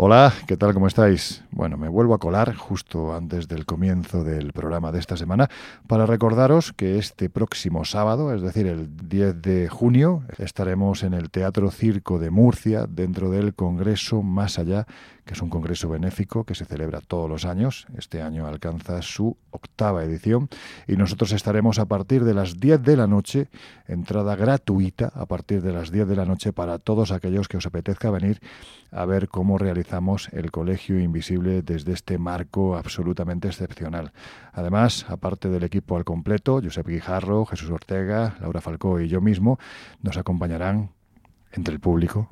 Hola, ¿qué tal? ¿Cómo estáis? Bueno, me vuelvo a colar justo antes del comienzo del programa de esta semana para recordaros que este próximo sábado, es decir, el 10 de junio, estaremos en el Teatro Circo de Murcia dentro del Congreso Más Allá, que es un congreso benéfico que se celebra todos los años. Este año alcanza su octava edición y nosotros estaremos a partir de las 10 de la noche, entrada gratuita a partir de las 10 de la noche para todos aquellos que os apetezca venir a ver cómo realizamos el Colegio Invisible desde este marco absolutamente excepcional. Además, aparte del equipo al completo, Josep Guijarro, Jesús Ortega, Laura Falcó y yo mismo, nos acompañarán entre el público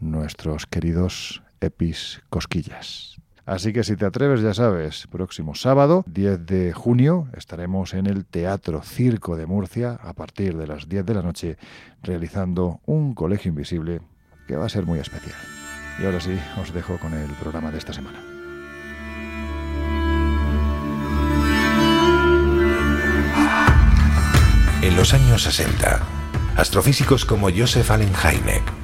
nuestros queridos Epis Cosquillas. Así que si te atreves, ya sabes, próximo sábado, 10 de junio, estaremos en el Teatro Circo de Murcia a partir de las 10 de la noche realizando un colegio invisible que va a ser muy especial. Y ahora sí, os dejo con el programa de esta semana. En los años 60, astrofísicos como Joseph Allen Hynek,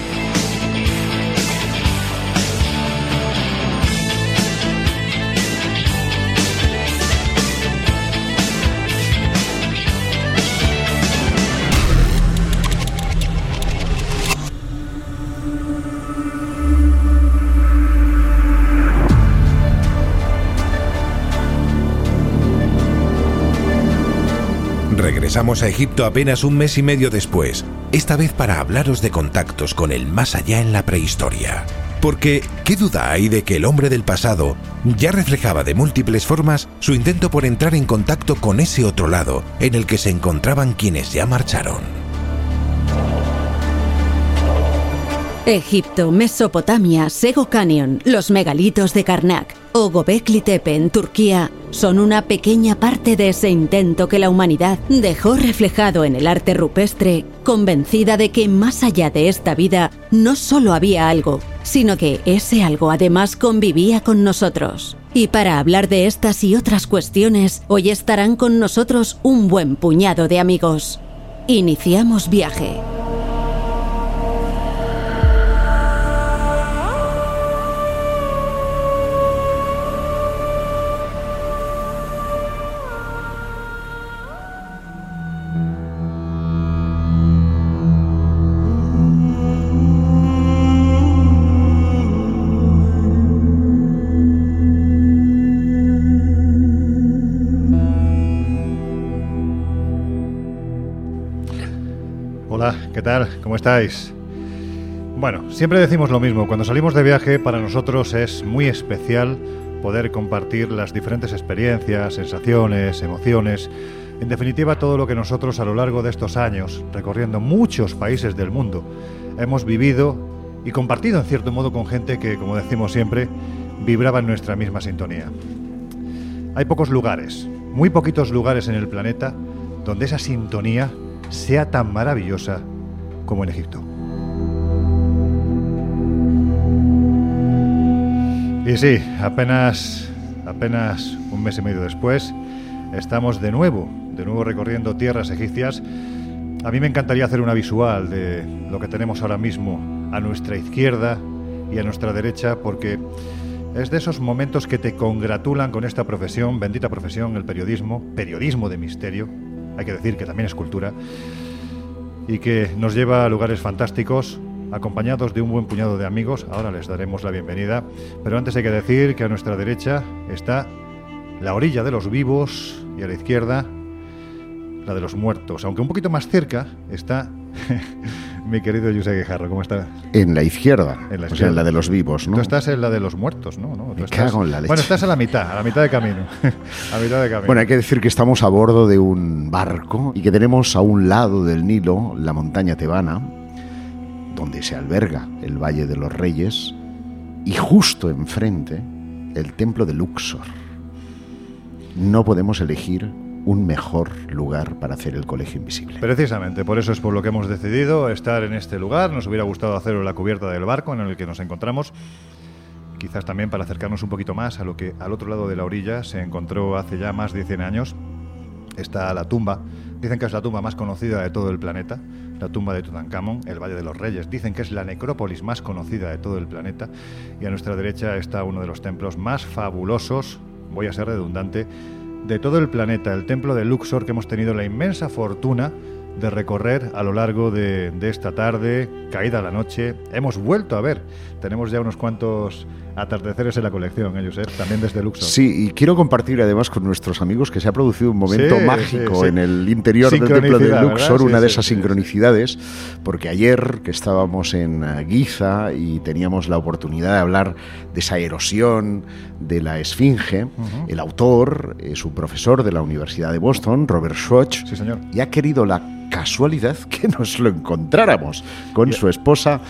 A Egipto apenas un mes y medio después, esta vez para hablaros de contactos con el más allá en la prehistoria. Porque, ¿qué duda hay de que el hombre del pasado ya reflejaba de múltiples formas su intento por entrar en contacto con ese otro lado en el que se encontraban quienes ya marcharon? Egipto, Mesopotamia, Sego Canyon, los megalitos de Karnak o Gobekli Tepe en Turquía son una pequeña parte de ese intento que la humanidad dejó reflejado en el arte rupestre, convencida de que más allá de esta vida no solo había algo, sino que ese algo además convivía con nosotros. Y para hablar de estas y otras cuestiones, hoy estarán con nosotros un buen puñado de amigos. Iniciamos viaje. ¿Qué tal? ¿Cómo estáis? Bueno, siempre decimos lo mismo, cuando salimos de viaje para nosotros es muy especial poder compartir las diferentes experiencias, sensaciones, emociones, en definitiva todo lo que nosotros a lo largo de estos años, recorriendo muchos países del mundo, hemos vivido y compartido en cierto modo con gente que, como decimos siempre, vibraba en nuestra misma sintonía. Hay pocos lugares, muy poquitos lugares en el planeta donde esa sintonía sea tan maravillosa como en Egipto. Y sí, apenas, apenas un mes y medio después, estamos de nuevo, de nuevo recorriendo tierras egipcias. A mí me encantaría hacer una visual de lo que tenemos ahora mismo a nuestra izquierda y a nuestra derecha, porque es de esos momentos que te congratulan con esta profesión, bendita profesión, el periodismo, periodismo de misterio, hay que decir que también es cultura, y que nos lleva a lugares fantásticos, acompañados de un buen puñado de amigos. Ahora les daremos la bienvenida, pero antes hay que decir que a nuestra derecha está la orilla de los vivos y a la izquierda la de los muertos, aunque un poquito más cerca está mi querido José Guijarro, ¿cómo estás? En la izquierda, en la, o sea, en la de los vivos, ¿no? Tú estás en la de los muertos, ¿no? ¿no? Me cago en la leche. Bueno, estás a la mitad, a la mitad de camino. a mitad de camino. Bueno, hay que decir que estamos a bordo de un barco y que tenemos a un lado del Nilo la montaña tebana, donde se alberga el Valle de los Reyes, y justo enfrente el templo de Luxor. No podemos elegir un mejor lugar para hacer el colegio invisible. Precisamente, por eso es por lo que hemos decidido estar en este lugar. Nos hubiera gustado hacerlo en la cubierta del barco en el que nos encontramos. Quizás también para acercarnos un poquito más a lo que al otro lado de la orilla se encontró hace ya más de 100 años. Está la tumba. Dicen que es la tumba más conocida de todo el planeta, la tumba de Tutankamón, el Valle de los Reyes. Dicen que es la necrópolis más conocida de todo el planeta. Y a nuestra derecha está uno de los templos más fabulosos, voy a ser redundante, de todo el planeta, el templo de Luxor que hemos tenido la inmensa fortuna de recorrer a lo largo de, esta tarde, caída la noche. Hemos vuelto a ver, tenemos ya unos cuantos atardeceres en la colección, ellos, ¿eh? también desde Luxor. Sí, y quiero compartir además con nuestros amigos que se ha producido un momento mágico en el interior del templo de Luxor, una de esas sincronicidades, porque ayer que estábamos en eh, Giza y teníamos la oportunidad de hablar de esa erosión de la Esfinge, el autor es un profesor de la Universidad de Boston, Robert Schwach, y ha querido la casualidad que nos lo encontráramos con su esposa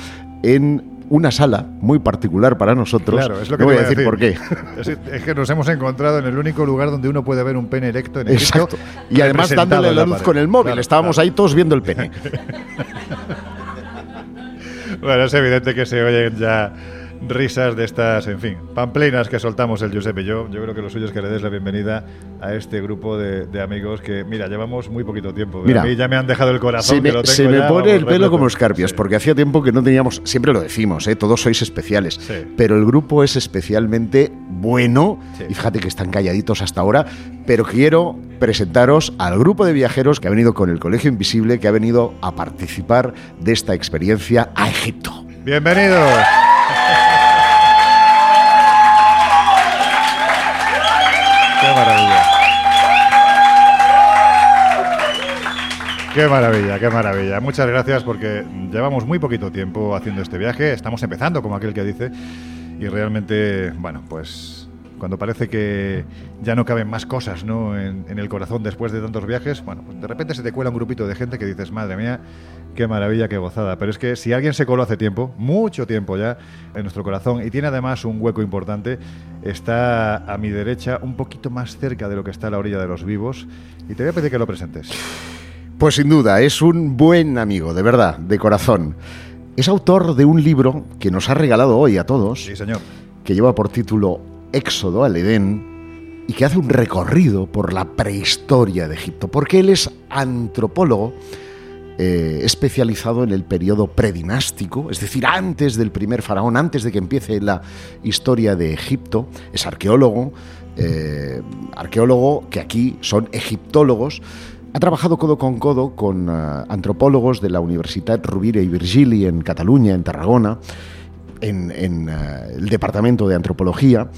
en una sala muy particular para nosotros. Claro, es lo que voy a decir, por qué. Es, que nos hemos encontrado en el único lugar donde uno puede ver un pene erecto en Exacto. Y además dándole la, luz con el móvil. Estábamos ahí todos viendo el pene. bueno, es evidente que se oyen ya risas de estas, en fin, pamplinas que soltamos el Giuseppe y yo. Yo creo que lo suyo es que le des la bienvenida a este grupo de, amigos que, mira, llevamos muy poquito tiempo. Mira, a mí ya me han dejado el corazón. Se me, se me pone el pelo como escarpias, porque hacía tiempo que no teníamos, siempre lo decimos, ¿eh? todos sois especiales, pero el grupo es especialmente bueno, y fíjate que están calladitos hasta ahora, pero quiero presentaros al grupo de viajeros que ha venido con el Colegio Invisible, que ha venido a participar de esta experiencia a Egipto. Bienvenidos. Maravilla. Qué maravilla, qué maravilla. Muchas gracias porque llevamos muy poquito tiempo haciendo este viaje. Estamos empezando, como aquel que dice. Y realmente, bueno, pues cuando parece que ya no caben más cosas ¿no? En, en, el corazón después de tantos viajes, bueno, pues de repente se te cuela un grupito de gente que dices, madre mía, Qué maravilla, qué gozada. Pero es que si alguien se coló hace tiempo, mucho tiempo ya, en nuestro corazón, y tiene además un hueco importante, está a mi derecha, un poquito más cerca de lo que está a la orilla de los vivos, y te voy a pedir que lo presentes. Pues sin duda, es un buen amigo, de verdad, de corazón. Es autor de un libro que nos ha regalado hoy a todos. Sí, señor. Que lleva por título Éxodo al Edén y que hace un recorrido por la prehistoria de Egipto, porque él es antropólogo eh, especializado en el periodo predinástico, es decir, antes del primer faraón, antes de que empiece la historia de Egipto. Es arqueólogo, eh, arqueólogo que aquí son egiptólogos. Ha trabajado codo con codo con eh, antropólogos de la Universidad Rovira y Virgili en Cataluña, en Tarragona, en el Departamento de Antropología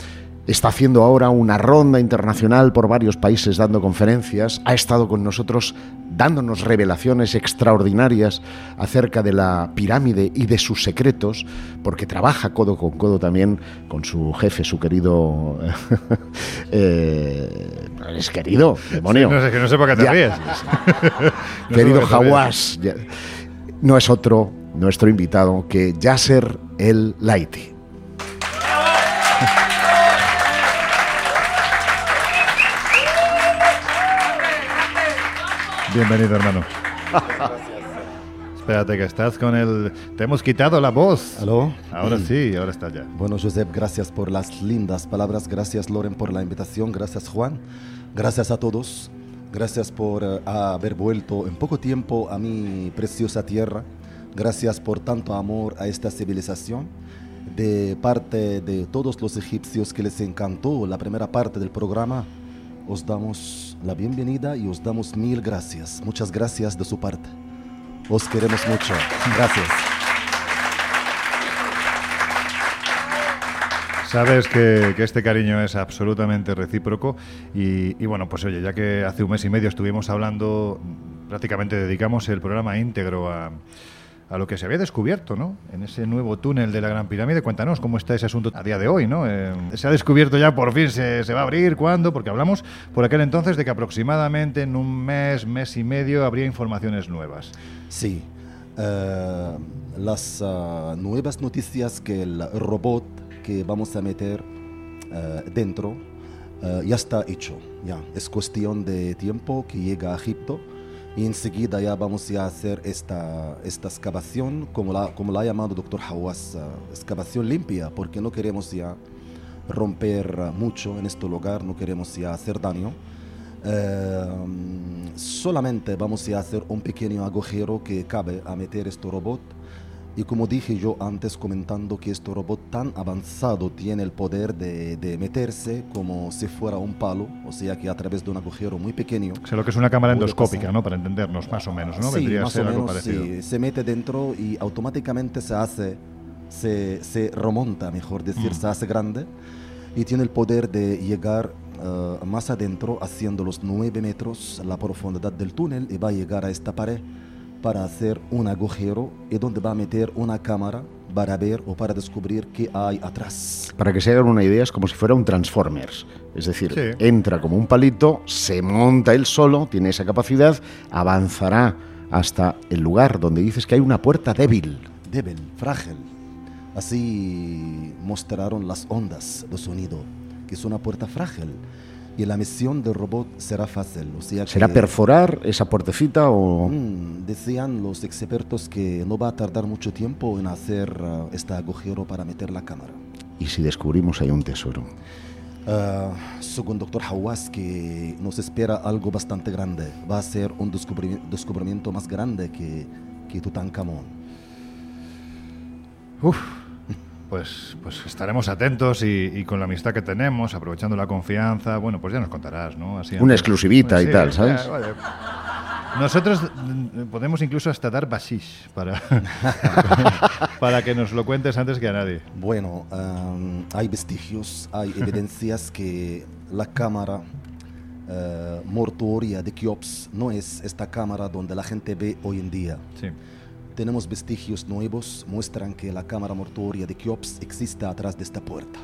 Está haciendo ahora una ronda internacional por varios países dando conferencias. Ha estado con nosotros dándonos revelaciones extraordinarias acerca de la pirámide y de sus secretos, porque trabaja codo con codo también con su jefe, su querido... eh, es querido, demonio. no sé, que no sé por qué te ríes. querido Hawass. No es otro nuestro invitado que Yasser El Laiti. Bienvenido, hermano. Espérate que estás con el... Te hemos quitado la voz. ¿Aló? Ahora sí, ahora está ya. Bueno, Josep, gracias por las lindas palabras. Gracias, Loren, por la invitación. Gracias, Juan. Gracias a todos. Gracias por eh, haber vuelto en poco tiempo a mi preciosa tierra. Gracias por tanto amor a esta civilización. De parte de todos los egipcios que les encantó la primera parte del programa, os damos la bienvenida y os damos mil gracias. Muchas gracias de su parte. Os queremos mucho. Gracias. Sabes que, este cariño es absolutamente recíproco y, y, bueno, pues oye, ya que hace un mes y medio estuvimos hablando, prácticamente dedicamos el programa íntegro a, a lo que se había descubierto, ¿no? En ese nuevo túnel de la Gran Pirámide. Cuéntanos cómo está ese asunto a día de hoy, ¿no? Eh, se ha descubierto ya por fin, se, se, va a abrir, ¿cuándo? Porque hablamos por aquel entonces de que aproximadamente en un mes, mes y medio habría informaciones nuevas. Sí. Eh, las uh, nuevas noticias que el robot que vamos a meter dentro ya está hecho. Ya. Es cuestión de tiempo que llega a Egipto y enseguida ya vamos a hacer esta, esta excavación, como la, como la ha llamado el doctor Hawass, excavación limpia, porque no queremos ya romper mucho en este lugar, no queremos ya hacer daño. Eh, solamente vamos a hacer un pequeño agujero que cabe a meter este robot. Y como dije yo antes comentando que este robot tan avanzado tiene el poder de, de, meterse como si fuera un palo, o sea que a través de un agujero muy pequeño. O sea, lo que es una cámara endoscópica, ¿no? Para entendernos más o menos, ¿no? Sí, Vendría más a ser o algo menos, parecido. sí. Se mete dentro y automáticamente se hace, se, se remonta, mejor decir, Mm. se hace grande y tiene el poder de llegar uh, más adentro, haciendo los 9 metros la profundidad del túnel y va a llegar a esta pared para hacer un agujero y donde va a meter una cámara para ver o para descubrir qué hay atrás. Para que se hagan una idea, es como si fuera un Transformers. Es decir, Sí. entra como un palito, se monta él solo, tiene esa capacidad, avanzará hasta el lugar donde dices que hay una puerta débil. débil, frágil. Así mostraron las ondas de sonido, que es una puerta frágil. Y la misión del robot será fácil. O sea ¿Será que, perforar esa puertecita o...? Mm, decían los expertos que no va a tardar mucho tiempo en hacer uh, este agujero para meter la cámara. ¿Y si descubrimos ahí un tesoro? Uh, según doctor Hawass, que nos espera algo bastante grande. Va a ser un descubri- descubrimiento más grande que, que Tutankamón. Uf, pues, pues estaremos atentos y, y con la amistad que tenemos, aprovechando la confianza, bueno, pues ya nos contarás, ¿no? Así Una antes- exclusivita y Sí, tal, ¿sabes? eh, vale. Nosotros mm, podemos incluso hasta dar bashish para, para que nos lo cuentes antes que a nadie. Bueno, um, hay vestigios, hay evidencias que la cámara eh, mortuoria de Keops no es esta cámara donde la gente ve hoy en día. Sí. Tenemos vestigios nuevos, muestran que la cámara mortuoria de Keops existe atrás de esta puerta.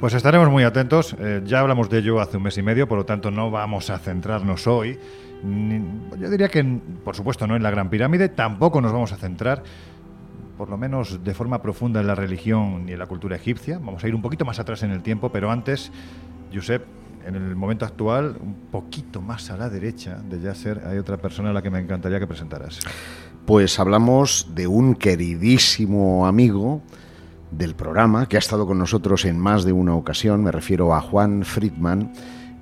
Pues estaremos muy atentos. eh, ya hablamos de ello hace un mes y medio, por lo tanto no vamos a centrarnos hoy. ni- yo diría que, por supuesto, no en la Gran Pirámide, tampoco nos vamos a centrar, por lo menos de forma profunda, en la religión ni en la cultura egipcia. Vamos a ir un poquito más atrás en el tiempo, pero antes, Josep, en el momento actual, un poquito más a la derecha de Yasser, hay otra persona a la que me encantaría que presentaras. Pues hablamos de un queridísimo amigo del programa que ha estado con nosotros en más de una ocasión. Me refiero a Juan Friedman.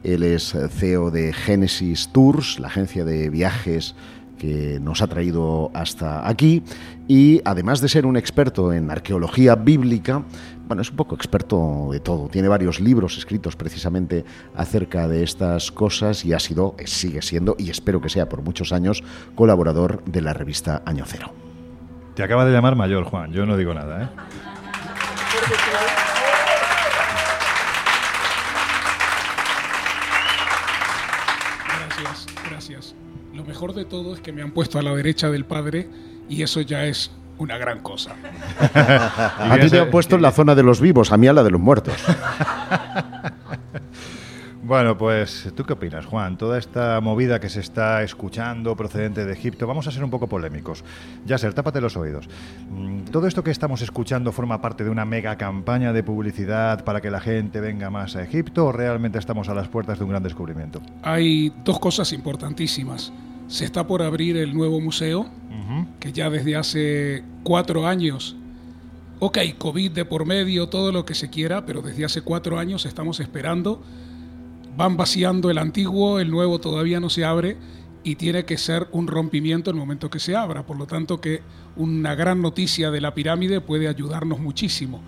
Él es CEO de Genesis Tours, la agencia de viajes que nos ha traído hasta aquí. Y además de ser un experto en arqueología bíblica, bueno, es un poco experto de todo. Tiene varios libros escritos precisamente acerca de estas cosas y ha sido, sigue siendo, y espero que sea por muchos años, colaborador de la revista Año Cero. Te acaba de llamar mayor, Juan, yo no digo nada, ¿eh? Mejor de todo es que me han puesto a la derecha del padre y eso ya es una gran cosa. A ti te han puesto en la zona de los vivos, a mí a la de los muertos. Bueno, pues, ¿tú qué opinas, Juan? Toda esta movida que se está escuchando procedente de Egipto, vamos a ser un poco polémicos. Yasser, tápate los oídos. Mm, ¿Todo esto que estamos escuchando forma parte de una mega campaña de publicidad para que la gente venga más a Egipto o realmente estamos a las puertas de un gran descubrimiento? Hay dos cosas importantísimas. Se está por abrir el nuevo museo, que ya desde hace cuatro años, ok, COVID de por medio, todo lo que se quiera, pero desde hace cuatro años estamos esperando. Van vaciando el antiguo, el nuevo todavía no se abre y tiene que ser un rompimiento el momento que se abra. Por lo tanto, que una gran noticia de la pirámide puede ayudarnos muchísimo.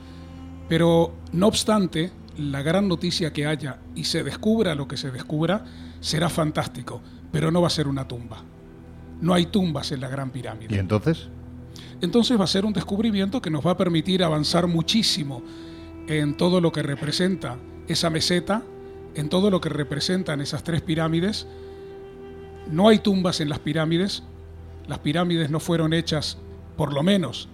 Pero no obstante, la gran noticia que haya y se descubra lo que se descubra será fantástico, pero no va a ser una tumba. No hay tumbas en la gran pirámide. ¿Y entonces? Entonces va a ser un descubrimiento que nos va a permitir avanzar muchísimo en todo lo que representa esa meseta, en todo lo que representan esas tres pirámides. No hay tumbas en las pirámides. las pirámides no fueron hechas, por lo menos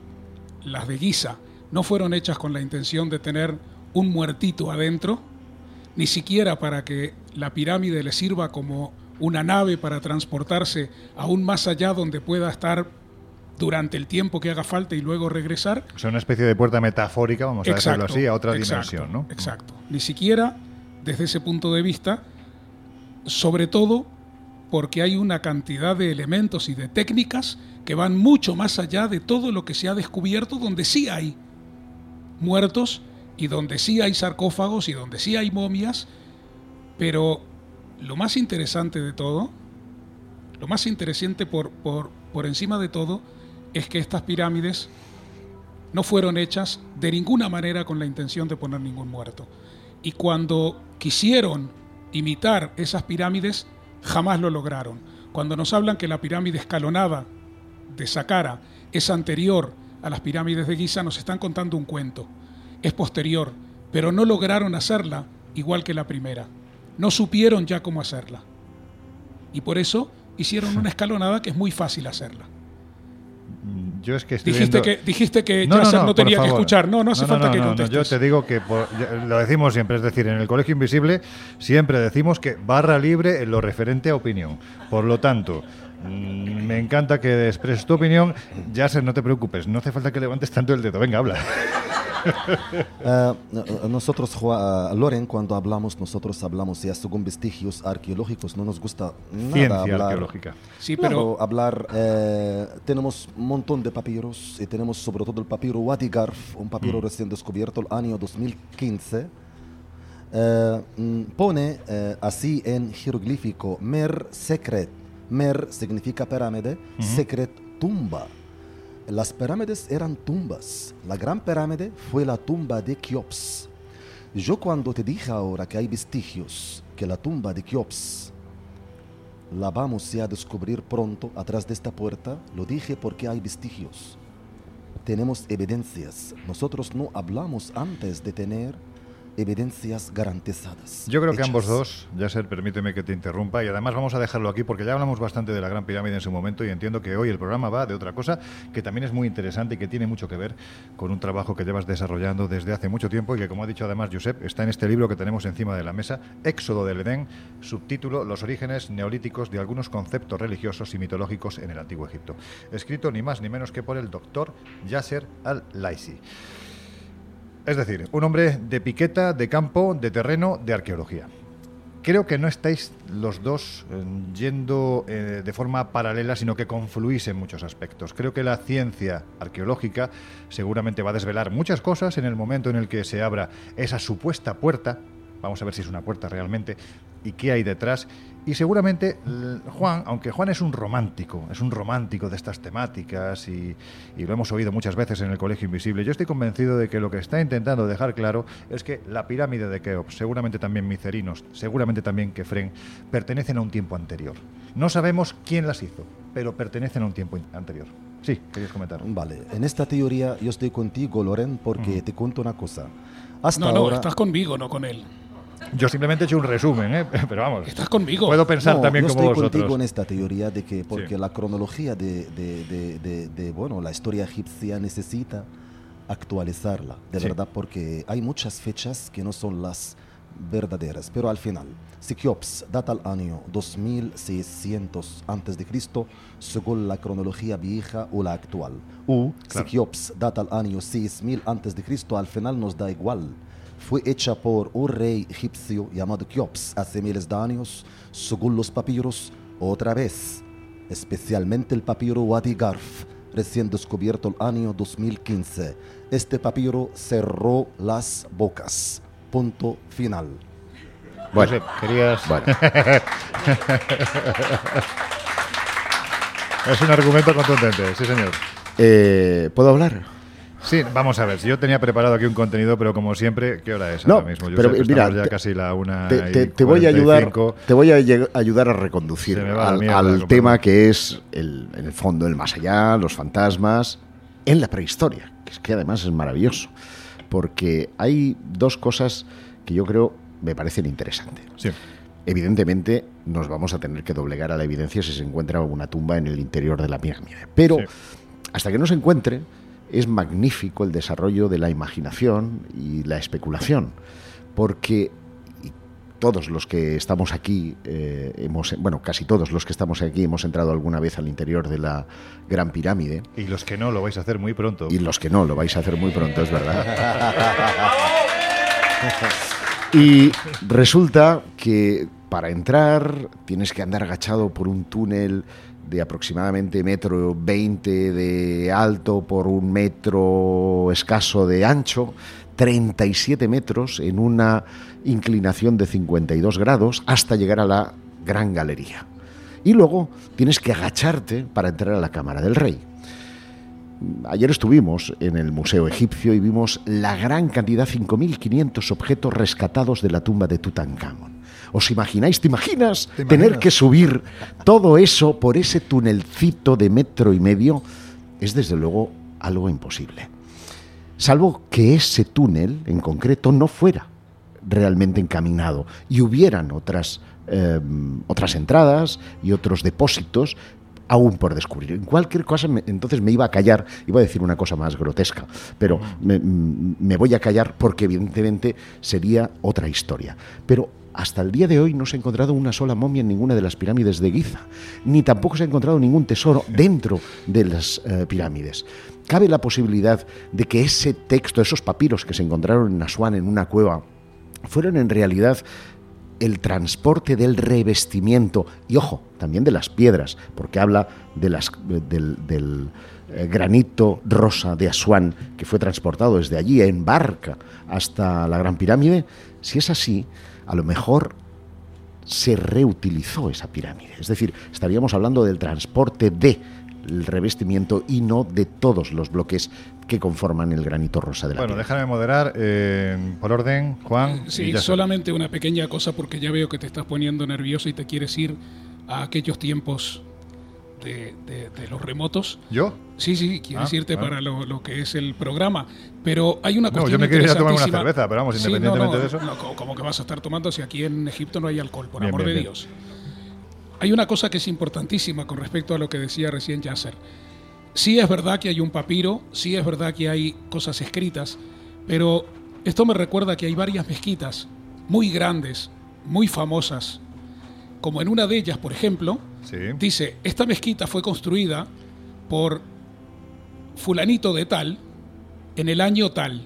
las de Giza, no fueron hechas con la intención de tener un muertito adentro, ni siquiera para que la pirámide le sirva como una nave para transportarse aún más allá donde pueda estar durante el tiempo que haga falta y luego regresar. O sea, una especie de puerta metafórica, vamos a decirlo así, a otra dimensión, ¿no? Exacto. Ni siquiera desde ese punto de vista, sobre todo porque hay una cantidad de elementos y de técnicas que van mucho más allá de todo lo que se ha descubierto, donde sí hay muertos y donde sí hay sarcófagos y donde sí hay momias, pero lo más interesante de todo, lo más interesante por, por, por encima de todo, es que estas pirámides no fueron hechas de ninguna manera con la intención de poner ningún muerto. Y cuando quisieron imitar esas pirámides, jamás lo lograron. Cuando nos hablan que la pirámide escalonada de Saqqara es anterior a las pirámides de Giza, nos están contando un cuento. Es posterior, pero no lograron hacerla igual que la primera. No supieron ya cómo hacerla. Y por eso hicieron una escalonada que es muy fácil hacerla. Yo es que estoy dijiste viendo... que dijiste que no, no, no, tenía que escuchar. No, no hace falta que contestes. yo te digo que por, lo decimos siempre, es decir, en el Colegio Invisible siempre decimos que barra libre en lo referente a opinión. Por lo tanto, mm, me encanta que expreses tu opinión. Ya no te preocupes, no hace falta que levantes tanto el dedo. Venga, habla. uh, nosotros, Loren, cuando hablamos, nosotros hablamos ya según vestigios arqueológicos, no nos gusta nada Ciencia hablar. arqueológica. Sí, pero... hablar, eh, tenemos un montón de papiros y tenemos sobre todo el papiro Wadi Garf, un papiro mm. recién descubierto el año 2015. Eh, mm, pone eh, así en jeroglífico Mer Secret. Mer significa pirámide, -huh. Secret tumba. Las pirámides eran tumbas. La gran pirámide fue la tumba de Keops. Yo cuando te dije ahora que hay vestigios, que la tumba de Keops la vamos a descubrir pronto atrás de esta puerta, lo dije porque hay vestigios. Tenemos evidencias. Nosotros no hablamos antes de tener evidencias garantizadas. Yo creo que ambos dos, Yasser, permíteme que te interrumpa, y además vamos a dejarlo aquí porque ya hablamos bastante de la Gran Pirámide en su momento y entiendo que hoy el programa va de otra cosa que también es muy interesante y que tiene mucho que ver con un trabajo que llevas desarrollando desde hace mucho tiempo y que, como ha dicho además Josep, está en este libro que tenemos encima de la mesa, Éxodo del Edén, subtítulo Los orígenes neolíticos de algunos conceptos religiosos y mitológicos en el Antiguo Egipto, escrito ni más ni menos que por el doctor Yasser al-Laisi. Es decir, un hombre de piqueta, de campo, de terreno, de arqueología. Creo que no estáis los dos eh, yendo eh, de forma paralela, sino que confluís en muchos aspectos. Creo que la ciencia arqueológica seguramente va a desvelar muchas cosas en el momento en el que se abra esa supuesta puerta. Vamos a ver si es una puerta realmente y qué hay detrás. Y seguramente Juan, aunque Juan es un romántico, es un romántico de estas temáticas y, y, lo hemos oído muchas veces en el Colegio Invisible, yo estoy convencido de que lo que está intentando dejar claro es que la pirámide de Keops, seguramente también Micerinos, seguramente también Kefren, pertenecen a un tiempo anterior. No sabemos quién las hizo, pero pertenecen a un tiempo anterior. Sí, querías comentar. Vale, en esta teoría yo estoy contigo, Loren, porque mm. te cuento una cosa. Hasta no, no, ahora... estás conmigo, no con él. Yo simplemente he hecho un resumen, ¿eh? pero vamos. Estás conmigo. Puedo pensar no, también yo como estoy vosotros. contigo en esta teoría de que, porque sí. la cronología de, de, de, de, bueno, la historia egipcia necesita actualizarla, de sí. verdad, porque hay muchas fechas que no son las verdaderas, pero al final, Sikiops data al año 2600 antes de Cristo según la cronología vieja o la actual. O claro. Sikiops data al año 6000 antes de Cristo, al final nos da igual fue hecha por un rey egipcio llamado Keops hace miles de años, según los papiros, otra vez, especialmente el papiro Wadi Garf, recién descubierto el año 2015. Este papiro cerró las bocas. Punto final. Bueno, querías... Bueno. es un argumento contundente, sí señor. Eh, ¿Puedo hablar? Sí, vamos a ver. Yo tenía preparado aquí un contenido, pero como siempre, ¿qué hora es no, ahora mismo? Yo pero sé, mira, ya te, casi la una te, te, te voy a ayudar, te voy a ayudar a reconducir al, mierda, al tema que es el, en el fondo el más allá, los fantasmas, en la prehistoria, que es que además es maravilloso, porque hay dos cosas que yo creo me parecen interesantes. Sí. Evidentemente nos vamos a tener que doblegar a la evidencia si se encuentra alguna tumba en el interior de la pirámide. Pero Sí. hasta que no se encuentre, es magnífico el desarrollo de la imaginación y la especulación, porque todos los que estamos aquí, eh, hemos, bueno, casi todos los que estamos aquí hemos entrado alguna vez al interior de la Gran Pirámide, Y los que no, lo vais a hacer muy pronto. y los que no, lo vais a hacer muy pronto, es verdad. Y resulta que para entrar tienes que andar agachado por un túnel de aproximadamente metro 20 de alto por un metro escaso de ancho, 37 metros en una inclinación de 52 grados hasta llegar a la gran galería. Y luego tienes que agacharte para entrar a la cámara del rey. Ayer estuvimos en el Museo Egipcio y vimos la gran cantidad, 5.500 objetos rescatados de la tumba de Tutankamón. ¿Os imagináis, te imaginas, ¿Te tener que subir todo eso por ese tunelcito de metro y medio? Es desde luego algo imposible. Salvo que ese túnel en concreto no fuera realmente encaminado y hubieran otras, eh, otras entradas y otros depósitos aún por descubrir. En cualquier cosa, me- entonces me iba a callar, iba a decir una cosa más grotesca, pero me, me voy a callar porque evidentemente sería otra historia. Pero hasta el día de hoy no se ha encontrado una sola momia en ninguna de las pirámides de Giza, ni tampoco se ha encontrado ningún tesoro dentro de las eh, pirámides. Cabe la posibilidad de que ese texto, esos papiros que se encontraron en Asuán en una cueva, fueron en realidad el transporte del revestimiento y ojo, también de las piedras, porque habla de las, del, del, eh, granito rosa de Asuán que fue transportado desde allí en barca hasta la Gran Pirámide. Si es así, a lo mejor se reutilizó esa pirámide. Es decir, estaríamos hablando del transporte de el revestimiento y no de todos los bloques que conforman el granito rosa de la Bueno, pirámide. déjame moderar eh, por orden, Juan. y Sí, solamente una pequeña cosa porque ya veo que te estás poniendo nervioso y te quieres ir a aquellos tiempos de, de- de los remotos. ¿Yo? Sí, sí, quieres Ah, irte bueno. para lo, lo que es el programa. Pero hay una No, cuestión yo me quería tomar una cerveza, pero vamos, Sí, independientemente no, no, de eso. no, ¿cómo- ¿Cómo que vas a estar tomando si aquí en Egipto no hay alcohol? Por Bien, amor bien, de bien. Dios. Hay una cosa que es importantísima con respecto a lo que decía recién Yasser. Sí es verdad que hay un papiro, sí es verdad que hay cosas escritas, pero esto me recuerda que hay varias mezquitas muy grandes, muy famosas, como en una de ellas, por ejemplo, Sí. dice, esta mezquita fue construida por fulanito de tal en el año tal.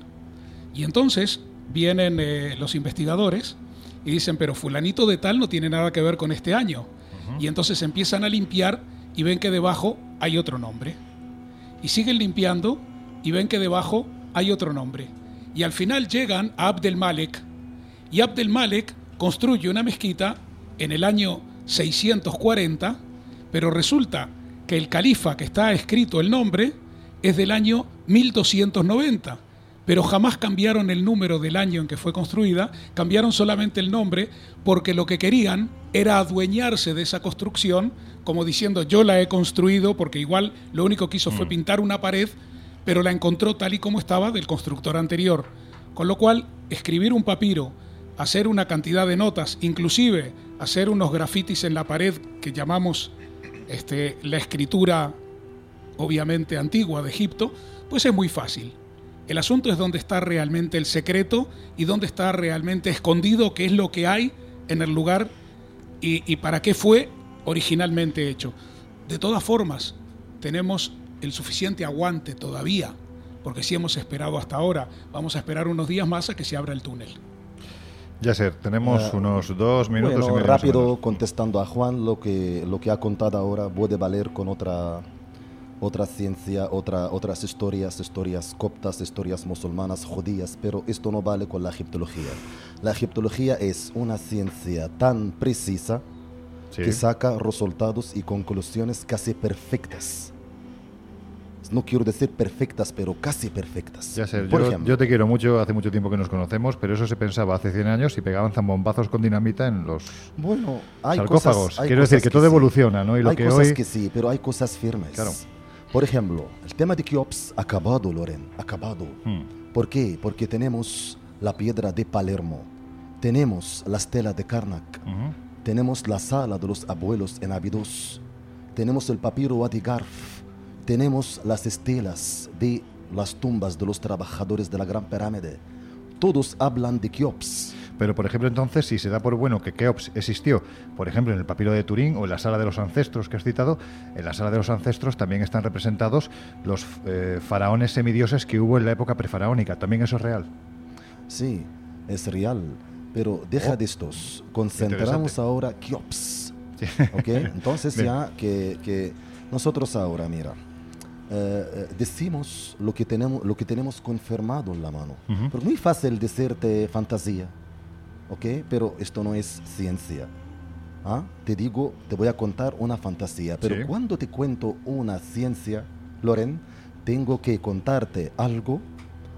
Y entonces vienen eh, los investigadores y dicen, pero fulanito de tal no tiene nada que ver con este año. Y entonces empiezan a limpiar y ven que debajo hay otro nombre. Y siguen limpiando y ven que debajo hay otro nombre. Y al final llegan a Abdel Malek y Abdel Malek construye una mezquita en el año 640, pero resulta que el califa que está escrito el nombre es del año 1290, pero jamás cambiaron el número del año en que fue construida, cambiaron solamente el nombre porque lo que querían era adueñarse de esa construcción, como diciendo yo la he construido porque igual lo único que hizo fue pintar una pared, pero la encontró tal y como estaba del constructor anterior. Con lo cual, escribir un papiro, hacer una cantidad de notas, inclusive hacer unos grafitis en la pared que llamamos este, la escritura obviamente antigua de Egipto, pues es muy fácil. El asunto es dónde está realmente el secreto y dónde está realmente escondido qué es lo que hay en el lugar y, y para qué fue originalmente hecho. De todas formas, tenemos el suficiente aguante todavía, porque si hemos esperado hasta ahora, vamos a esperar unos días más a que se abra el túnel. Ya sé, tenemos Ah, unos dos minutos Bueno, y medio. rápido contestando a Juan, lo que, lo que ha contado ahora puede valer con otra, otra ciencia, otra, otras historias, historias coptas, historias musulmanas, judías, pero esto no vale con la egiptología. La egiptología es una ciencia tan precisa Sí. que saca resultados y conclusiones casi perfectas. No quiero decir perfectas, pero casi perfectas. Ya sé, Por yo, ejemplo, yo te quiero mucho, hace mucho tiempo que nos conocemos, pero eso se pensaba hace 100 años y pegaban zambombazos con dinamita en los bueno, hay sarcófagos. cosas- hay Quiero decir que todo sí. evoluciona, ¿no? Y lo hay que cosas hoy... que sí, pero hay cosas firmes. Claro. Por ejemplo, el tema de Keops, acabado, Loren, acabado. Hmm. ¿Por qué? Porque tenemos la piedra de Palermo, tenemos la estela de Karnak, tenemos la sala de los abuelos en Abidos, tenemos el papiro Wadigarf, tenemos las estelas de las tumbas de los trabajadores de la Gran Pirámide. Todos hablan de Keops. Pero, por ejemplo, entonces, si se da por bueno que Keops existió, por ejemplo, en el papiro de Turín o en la sala de los ancestros que has citado, en la sala de los ancestros también están representados los eh, faraones semidioses que hubo en la época prefaraónica. ¿También eso es real? Sí, es real. Pero deja Oh, de estos. Concentramos ahora Keops. Sí. ¿Ok? Entonces ya que, que nosotros ahora, mira, eh, eh, decimos lo que, tenemos, lo que tenemos confirmado en la mano. Ujú. Porque muy fácil decirte fantasía, ¿ok? Pero esto no es ciencia. ¿Ah? Te digo, te voy a contar una fantasía, pero Sí. cuando te cuento una ciencia, Loren, tengo que contarte algo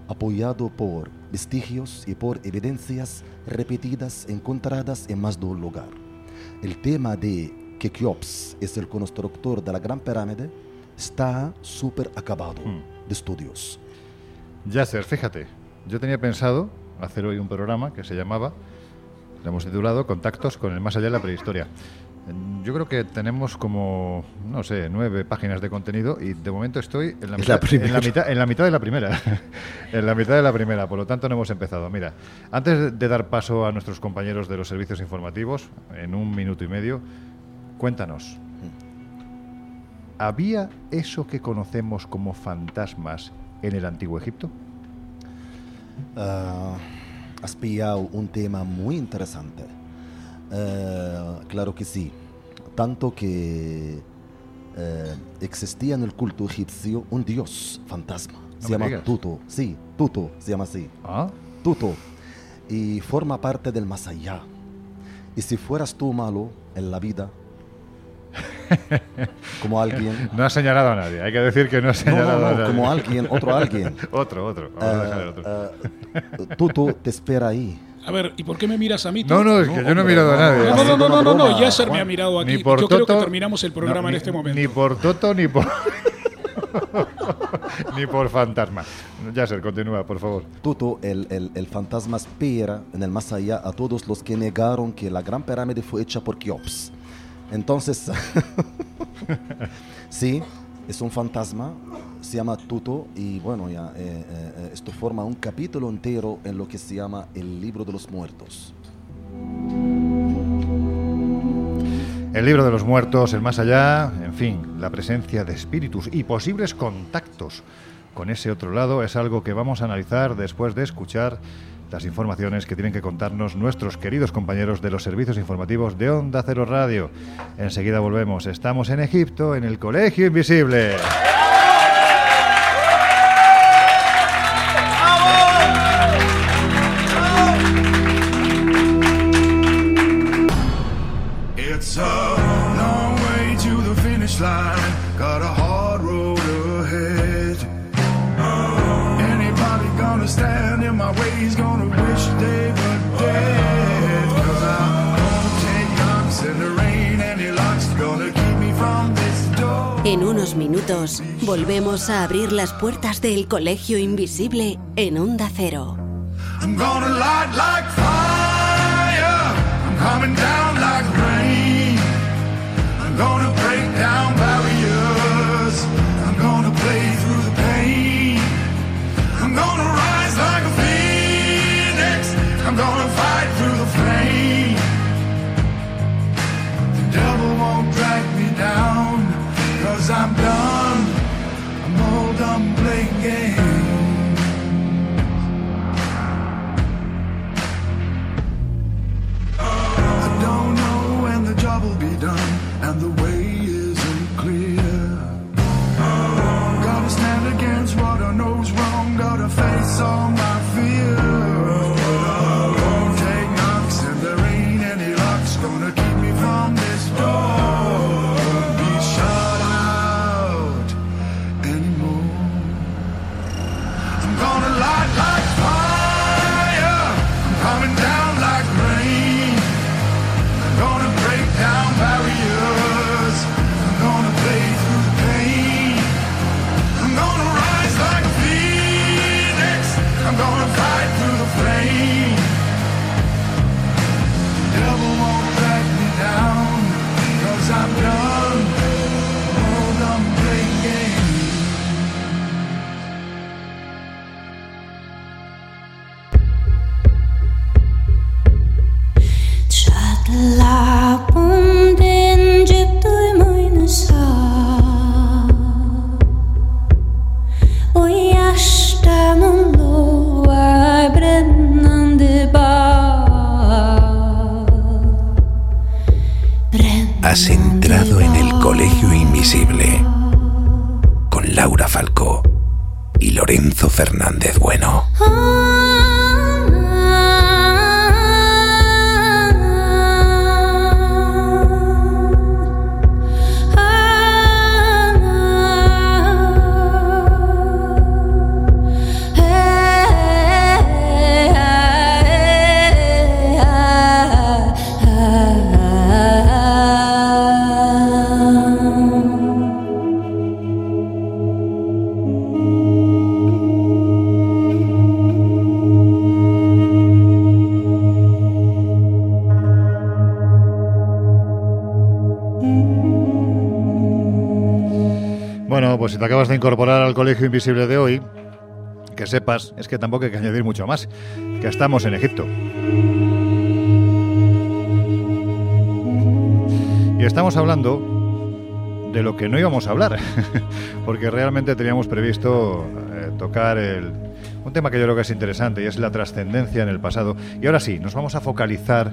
apoyado por vestigios y por evidencias repetidas, encontradas en más de un lugar. El tema de que Keops es el constructor de la Gran Pirámide está súper acabado Hmm. de estudios. Yasser, fíjate, yo tenía pensado hacer hoy un programa que se llamaba, lo hemos titulado Contactos con el más allá de la prehistoria. Yo creo que tenemos como, no sé, nueve páginas de contenido y de momento estoy en la, mitad, la en la mitad, en la mitad de la primera. en la mitad de la primera, por lo tanto no hemos empezado. Mira, antes de dar paso a nuestros compañeros de los servicios informativos, en un minuto y medio, cuéntanos. ¿Había eso que conocemos como fantasmas en el antiguo Egipto? Ah, has pillado un tema muy interesante. Eh, claro que sí. Tanto que eh, existía en el culto egipcio un dios fantasma. No Se llama digas. Tuto. Sí, Tuto se llama así. Ah, Tuto. Y forma parte del más allá. Y si fueras tú malo en la vida, como alguien, no ha señalado a nadie. Hay que decir que no ha no, señalado no, a nadie. como alguien, otro alguien, otro, otro. Vamos a dejar el otro. Tuto te espera ahí. A ver, ¿y por qué me miras a mí? tú? no, no, es que no, yo no he mirado a nadie. No, no, no, no, no, no, Yasser me ha mirado aquí. Ni por Yo creo que Toto- terminamos el programa no, en ni- este momento. Ni por Toto ni por. ni por fantasma. Yasser, continúa, por favor. Tuto, el, el, el fantasma espera en el más allá a todos los que negaron que la gran pirámide fue hecha por Keops. Entonces, sí, es un fantasma, se llama Tuto y bueno, ya, eh, eh, esto forma un capítulo entero en lo que se llama el libro de los muertos. El libro de los muertos, el más allá, en fin, la presencia de espíritus y posibles contactos con ese otro lado es algo que vamos a analizar después de escuchar las informaciones que tienen que contarnos nuestros queridos compañeros de los servicios informativos de Onda Cero Radio. Enseguida volvemos. Estamos en Egipto, en el Colegio Invisible. Volvemos a abrir las puertas del Colegio Invisible en Onda Cero. I'm gonna light like fire. I'm coming down like rain. I'm gonna break down barriers. I'm gonna play through the pain. I'm gonna rise like a phoenix. I'm gonna fight through the flame. The devil won't drag me down. Invisible de hoy, que sepas, es que tampoco hay que añadir mucho más, que estamos en Egipto. Y estamos hablando de lo que no íbamos a hablar, porque realmente teníamos previsto eh, tocar el, un tema que yo creo que es interesante y es la trascendencia en el pasado. Y ahora sí, nos vamos a focalizar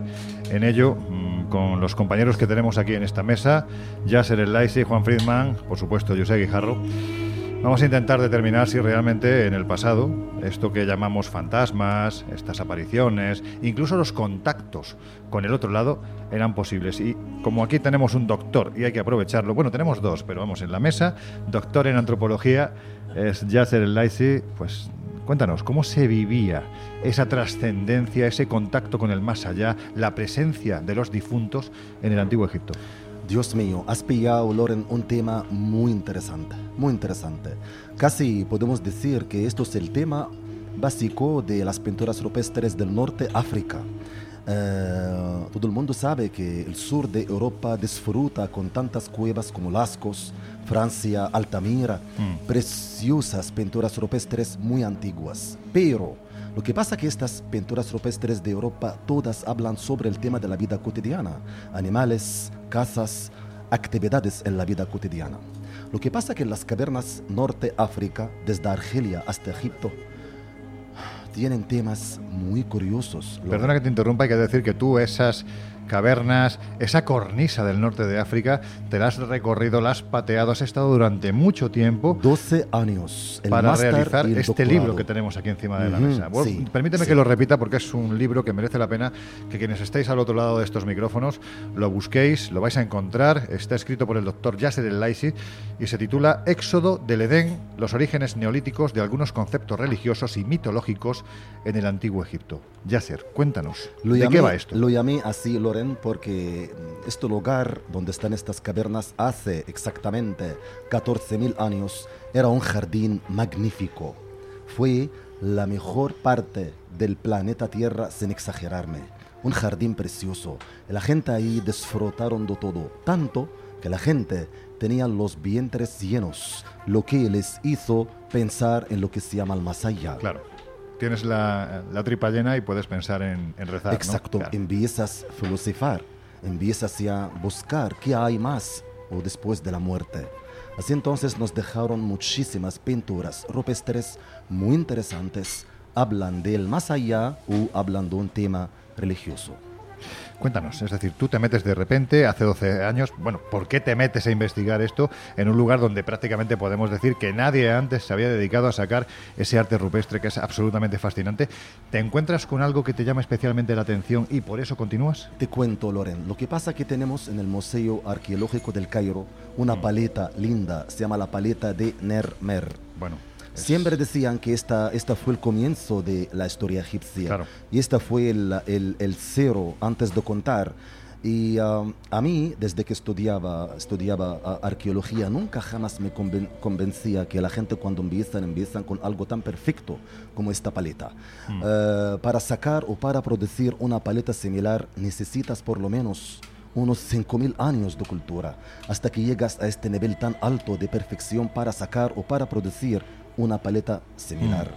en ello mm, con los compañeros que tenemos aquí en esta mesa, Yasser El Laisi, Juan Friedman, por supuesto José Guijarro. Vamos a intentar determinar si realmente en el pasado esto que llamamos fantasmas, estas apariciones, incluso los contactos con el otro lado eran posibles. Y como aquí tenemos un doctor y hay que aprovecharlo, bueno, tenemos dos, pero vamos en la mesa, doctor en antropología, es Yasser El Laisi, pues Cuéntanos, ¿cómo se vivía esa trascendencia, ese contacto con el más allá, la presencia de los difuntos en el antiguo Egipto? Dios mío, has pillado, Loren, un tema muy interesante, muy interesante. Casi podemos decir que esto es el tema básico de las pinturas rupestres del norte África. Eh, todo el mundo sabe que el sur de Europa disfruta con tantas cuevas como Lascaux, Francia, Altamira, Mm. preciosas pinturas rupestres muy antiguas. Pero lo que pasa es que estas pinturas rupestres de Europa todas hablan sobre el tema de la vida cotidiana, animales, casas, actividades en la vida cotidiana. Lo que pasa es que las cavernas norte África, desde Argelia hasta Egipto, tienen temas muy curiosos. Perdona que te interrumpa, hay que decir que tú esas cavernas, esa cornisa del norte de África, te la has recorrido, la has pateado, has estado durante mucho tiempo 12 años. el para realizar este doctorado. libro que tenemos aquí encima de la mesa. Bueno, sí, permíteme sí. que lo repita porque es un libro que merece la pena que quienes estéis al otro lado de estos micrófonos lo busquéis, lo vais a encontrar. Está escrito por el doctor Yasser El Laisi y se titula Éxodo del Edén, los orígenes neolíticos de algunos conceptos religiosos y mitológicos en el antiguo Egipto. Yasser, cuéntanos, Lo ¿de llamé, qué va esto? Lo llamé así, Porque mm, este lugar donde están estas cavernas hace exactamente 14.000 años era un jardín magnífico. Fue la mejor parte del planeta Tierra sin exagerarme. Un jardín precioso. La gente ahí disfrutaron de todo, tanto que la gente tenía los vientres llenos, lo que les hizo pensar en lo que se llama el más. Claro, tienes la, la tripa llena y puedes pensar en, en rezar. ¿no? Exacto, Claro. empiezas a filosofar, empiezas a buscar qué hay más o después de la muerte. Así entonces nos dejaron muchísimas pinturas rupestres muy interesantes, hablan del más allá o hablan de un tema religioso. Cuéntanos, es decir, tú te metes de repente, hace 12 años, bueno, ¿por qué te metes a investigar esto en un lugar donde prácticamente podemos decir que nadie antes se había dedicado a sacar ese arte rupestre que es absolutamente fascinante? ¿Te encuentras con algo que te llama especialmente la atención y por eso continúas? Te cuento, Loren, lo que pasa que tenemos en el Museo Arqueológico del Cairo una paleta linda, se llama la paleta de Nermer. Bueno, es- Siempre decían que esta, esta fue el comienzo de la historia egipcia. Claro. Y esta fue el, el- el cero antes de contar. Y um, a mí, desde que estudiaba, estudiaba ah, arqueología, nunca jamás me conven- convencía que la gente cuando empiezan, empiezan con algo tan perfecto como esta paleta. Eh, para sacar o para producir una paleta similar necesitas por lo menos unos 5.000 años de cultura, hasta que llegas a este nivel tan alto de perfección para sacar o para producir una paleta similar.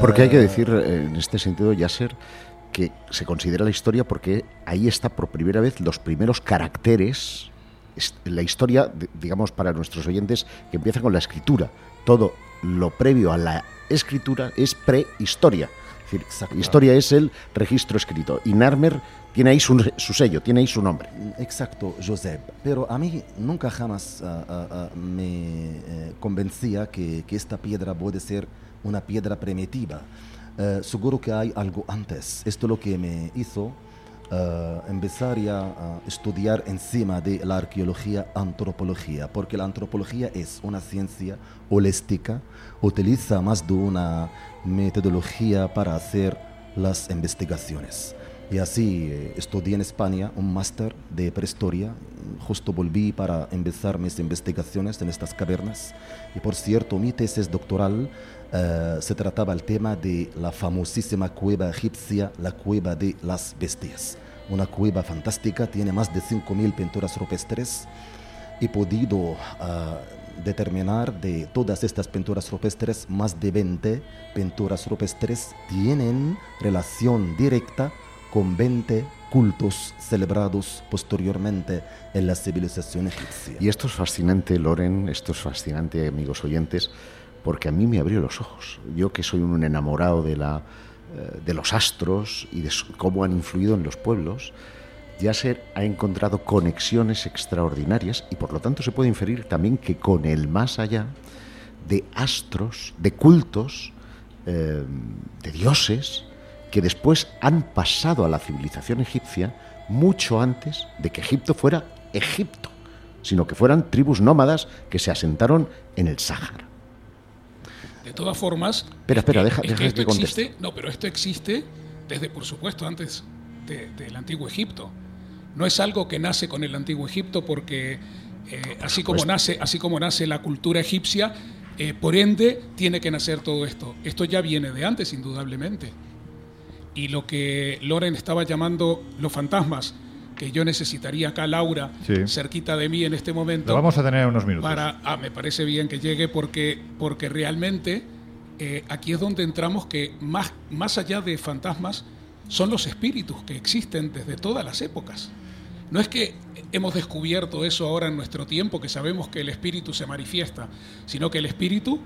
Porque hay que decir, eh, en este sentido, Yasser, que se considera la historia porque ahí está por primera vez los primeros caracteres, es- la historia, digamos, para nuestros oyentes, que empieza con la escritura. Todo lo previo a la escritura es prehistoria. Es decir, historia es el registro escrito. Y Narmer tiene ahí su, su sello, tiene su nombre. Exacto, Josep. Pero a mí nunca jamás ah, ah, ah, me eh, convencía que, que esta piedra puede ser una piedra primitiva. Eh, seguro que hay algo antes. Esto es lo que me hizo eh, empezar a estudiar encima de la arqueología, antropología, porque la antropología es una ciencia holística, utiliza más de una metodología para hacer las investigaciones. Y así eh, estudié en España un máster de prehistoria. Justo volví para empezar mis investigaciones en estas cavernas. Y por cierto, mi tesis doctoral eh, se trataba el tema de la famosísima cueva egipcia, la cueva de las bestias. Una cueva fantástica, tiene más de 5.000 pinturas rupestres. He podido ah, determinar de todas estas pinturas rupestres, más de 20 pinturas rupestres tienen relación directa con 20 cultos celebrados posteriormente en la civilización egipcia. Y esto es fascinante, Loren, esto es fascinante, amigos oyentes, porque a mí me abrió los ojos. Yo que soy un enamorado de, la, eh, de los astros y de cómo han influido en los pueblos, Yasser ha encontrado conexiones extraordinarias y por lo tanto se puede inferir también que con el más allá de astros, de cultos, eh, de dioses, que después han pasado a la civilización egipcia mucho antes de que Egipto fuera Egipto, sino que fueran tribus nómadas que se asentaron en el Sáhara. De todas formas. Espera, espera, es deja- es deja que que esto existe. No, pero esto existe desde, por supuesto, antes de- del antiguo Egipto. No es algo que nace con el antiguo Egipto porque eh, así, como nace, así como nace la cultura egipcia, eh, por ende tiene que nacer todo esto. Esto ya viene de antes, indudablemente. Y lo que Loren estaba llamando los fantasmas, que yo necesitaría acá, Laura, Sí. cerquita de mí en este momento. Lo vamos a tener en unos minutos. Para, ah, me parece bien que llegue porque, porque realmente eh, aquí es donde entramos que más, más allá de fantasmas son los espíritus que existen desde todas las épocas. No es que hemos descubierto eso ahora en nuestro tiempo, que sabemos que el espíritu se manifiesta, sino que el espíritu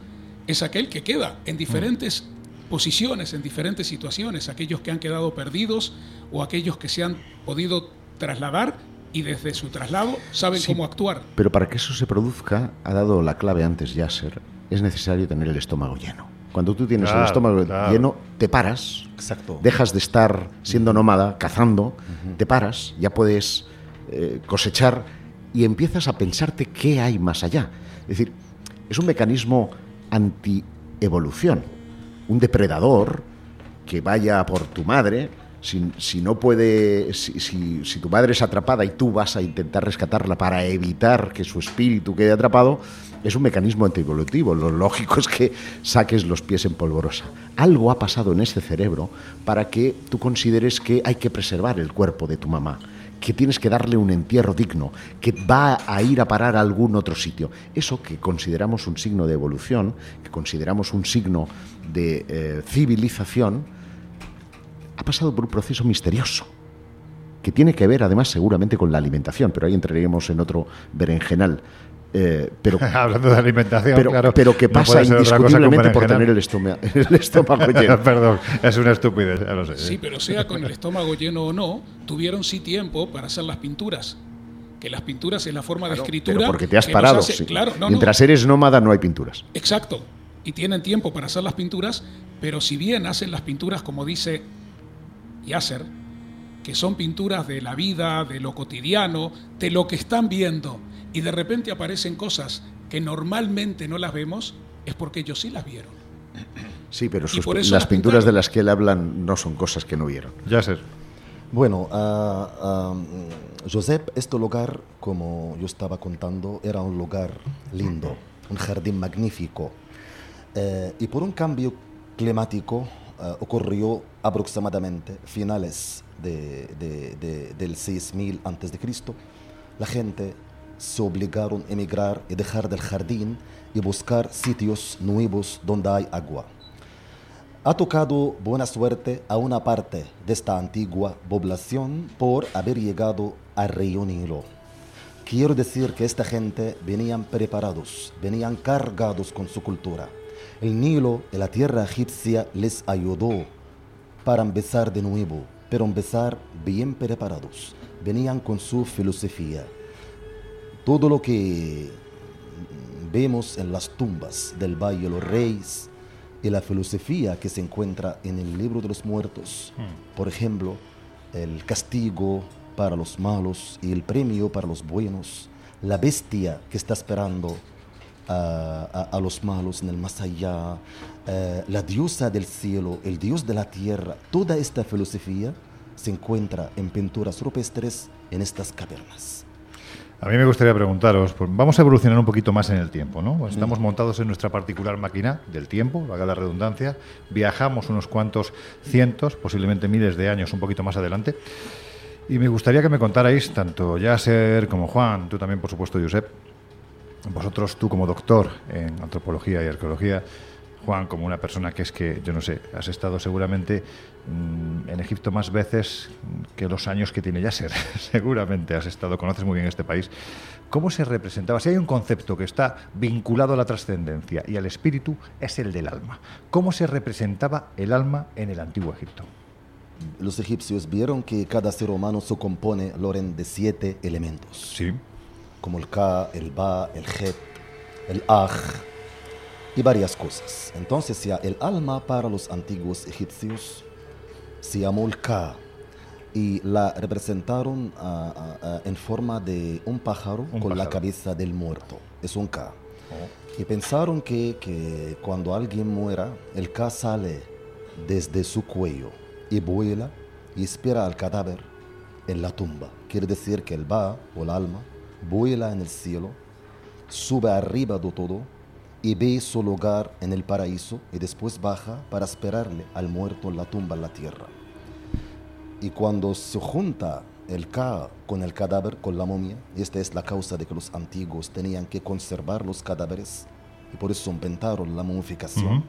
es aquel que queda en diferentes posiciones, en diferentes situaciones, aquellos que han quedado perdidos o aquellos que se han podido trasladar y desde su traslado saben Sí. cómo actuar. Pero para que eso se produzca, ha dado la clave antes Yasser, es necesario tener el estómago lleno. Cuando tú tienes el estómago claro. lleno, te paras, Exacto. dejas de estar siendo nómada, cazando, te paras, ya puedes eh, cosechar y empiezas a pensarte qué hay más allá. Es decir, es un mecanismo anti-evolución. Un depredador que vaya por tu madre, si, no puede, si, tu madre es atrapada y tú vas a intentar rescatarla para evitar que su espíritu quede atrapado, es un mecanismo antievolutivo. Lo lógico es que saques los pies en polvorosa. Algo ha pasado en ese cerebro para que tú consideres que hay que preservar el cuerpo de tu mamá que tienes que darle un entierro digno, que va a ir a parar a algún otro sitio. Eso que consideramos un signo de evolución, que consideramos un signo de eh, civilización, ha pasado por un proceso misterioso, que tiene que ver además seguramente con la alimentación, pero ahí entraremos en otro berenjenal. Eh, pero, Hablando de alimentación, pero, claro. pero que pasa indiscutiblemente por tener el, estoma- el estómago lleno. Perdón, es una estupidez, ya lo sé. Sí, pero sea con el estómago lleno o no, tuvieron sí tiempo para hacer las pinturas. Que las pinturas es la forma de escritura. Pero porque te has parado. hace- sí. Claro, no, no, Mientras eres nómada no hay pinturas. Exacto. Y tienen tiempo para hacer las pinturas, pero si bien hacen las pinturas, como dice Yasser, que son pinturas de la vida, de lo cotidiano, de lo que están viendo, y de repente aparecen cosas que normalmente no las vemos, es porque ellos sí las vieron. Sí, pero sus- las las pinturas pintaron. de las que él habla no son cosas que no vieron. Yasser. Bueno, mm, Josep, este lugar, como yo estaba contando, era un lugar lindo, un jardín magnífico. Eh, y por un cambio climático ah, ocurrió aproximadamente finales de, de- de- del 6000 antes de Cristo. La gente se obligaron a emigrar y dejar del jardín y buscar sitios nuevos donde hay agua. Ha tocado buena suerte a una parte de esta antigua población por haber llegado al río Nilo. Quiero decir que esta gente venían preparados, venían cargados con su cultura. El Nilo y la tierra egipcia les ayudó para empezar de nuevo, pero empezar bien preparados. Venían con su filosofía. Todo lo que vemos en las tumbas del Valle de los Reyes y la filosofía que se encuentra en el libro de los muertos. Por ejemplo, el castigo para los malos y el premio para los buenos. La bestia que está esperando a, los malos en el más allá. eh, la diosa del cielo, el dios de la tierra. Toda esta filosofía se encuentra en pinturas rupestres en estas cavernas. A mí me gustaría preguntaros, pues vamos a evolucionar un poquito más en el tiempo, ¿no? Estamos montados en nuestra particular máquina del tiempo, valga la redundancia, viajamos unos cuantos cientos, posiblemente miles de años un poquito más adelante, y me gustaría que me contarais, tanto Yasser como Juan, tú también, por supuesto, Josep, vosotros, tú como doctor en antropología y arqueología, Juan, como una persona que es que, yo no sé, has estado seguramente mm, en Egipto más veces que los años que tiene Yasser. seguramente has estado, conoces muy bien este país. ¿Cómo se representaba? Si hay un concepto que está vinculado a la trascendencia y al espíritu, es el del alma. ¿Cómo se representaba el alma en el antiguo Egipto? Los egipcios vieron que cada ser humano se compone, Loren, de siete elementos. Sí. Como el Ka, el Ba, el Het, el Aj y varias cosas. Entonces ya el alma para los antiguos egipcios se llamó el Ka y la representaron en forma de un pájaro Un con la cabeza del muerto. Es un Ka. Y pensaron que, que cuando alguien muera, el Ka sale desde su cuello y vuela y espera al cadáver en la tumba. Quiere decir que el Ba o el alma vuela en el cielo, sube arriba de todo y ve su lugar en el paraíso y después baja para esperarle al muerto en la tumba en la tierra. Y cuando se junta el Ka con el cadáver, con la momia, y esta es la causa de que los antiguos tenían que conservar los cadáveres, y por eso inventaron la momificación.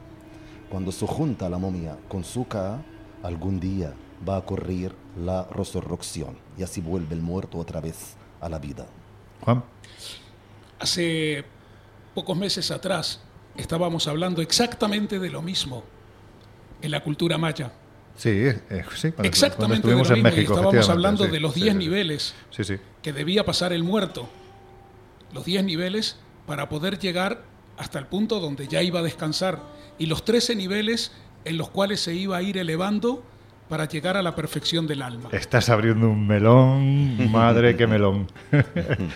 Cuando se junta la momia con su Ka, algún día va a ocurrir la resurrección, y así vuelve el muerto otra vez a la vida. Juan. Hace pocos meses atrás estábamos hablando exactamente de lo mismo en la cultura maya. Sí, eh, sí. cuando- Exactamente de lo en mismo. México. estábamos hablando sí, de los sí, 10 sí. niveles Sí, sí. que debía pasar el muerto. Los 10 niveles para poder llegar hasta el punto donde ya iba a descansar. Y los 13 niveles en los cuales se iba a ir elevando para llegar a la perfección del alma. Estás abriendo un melón, madre que melón.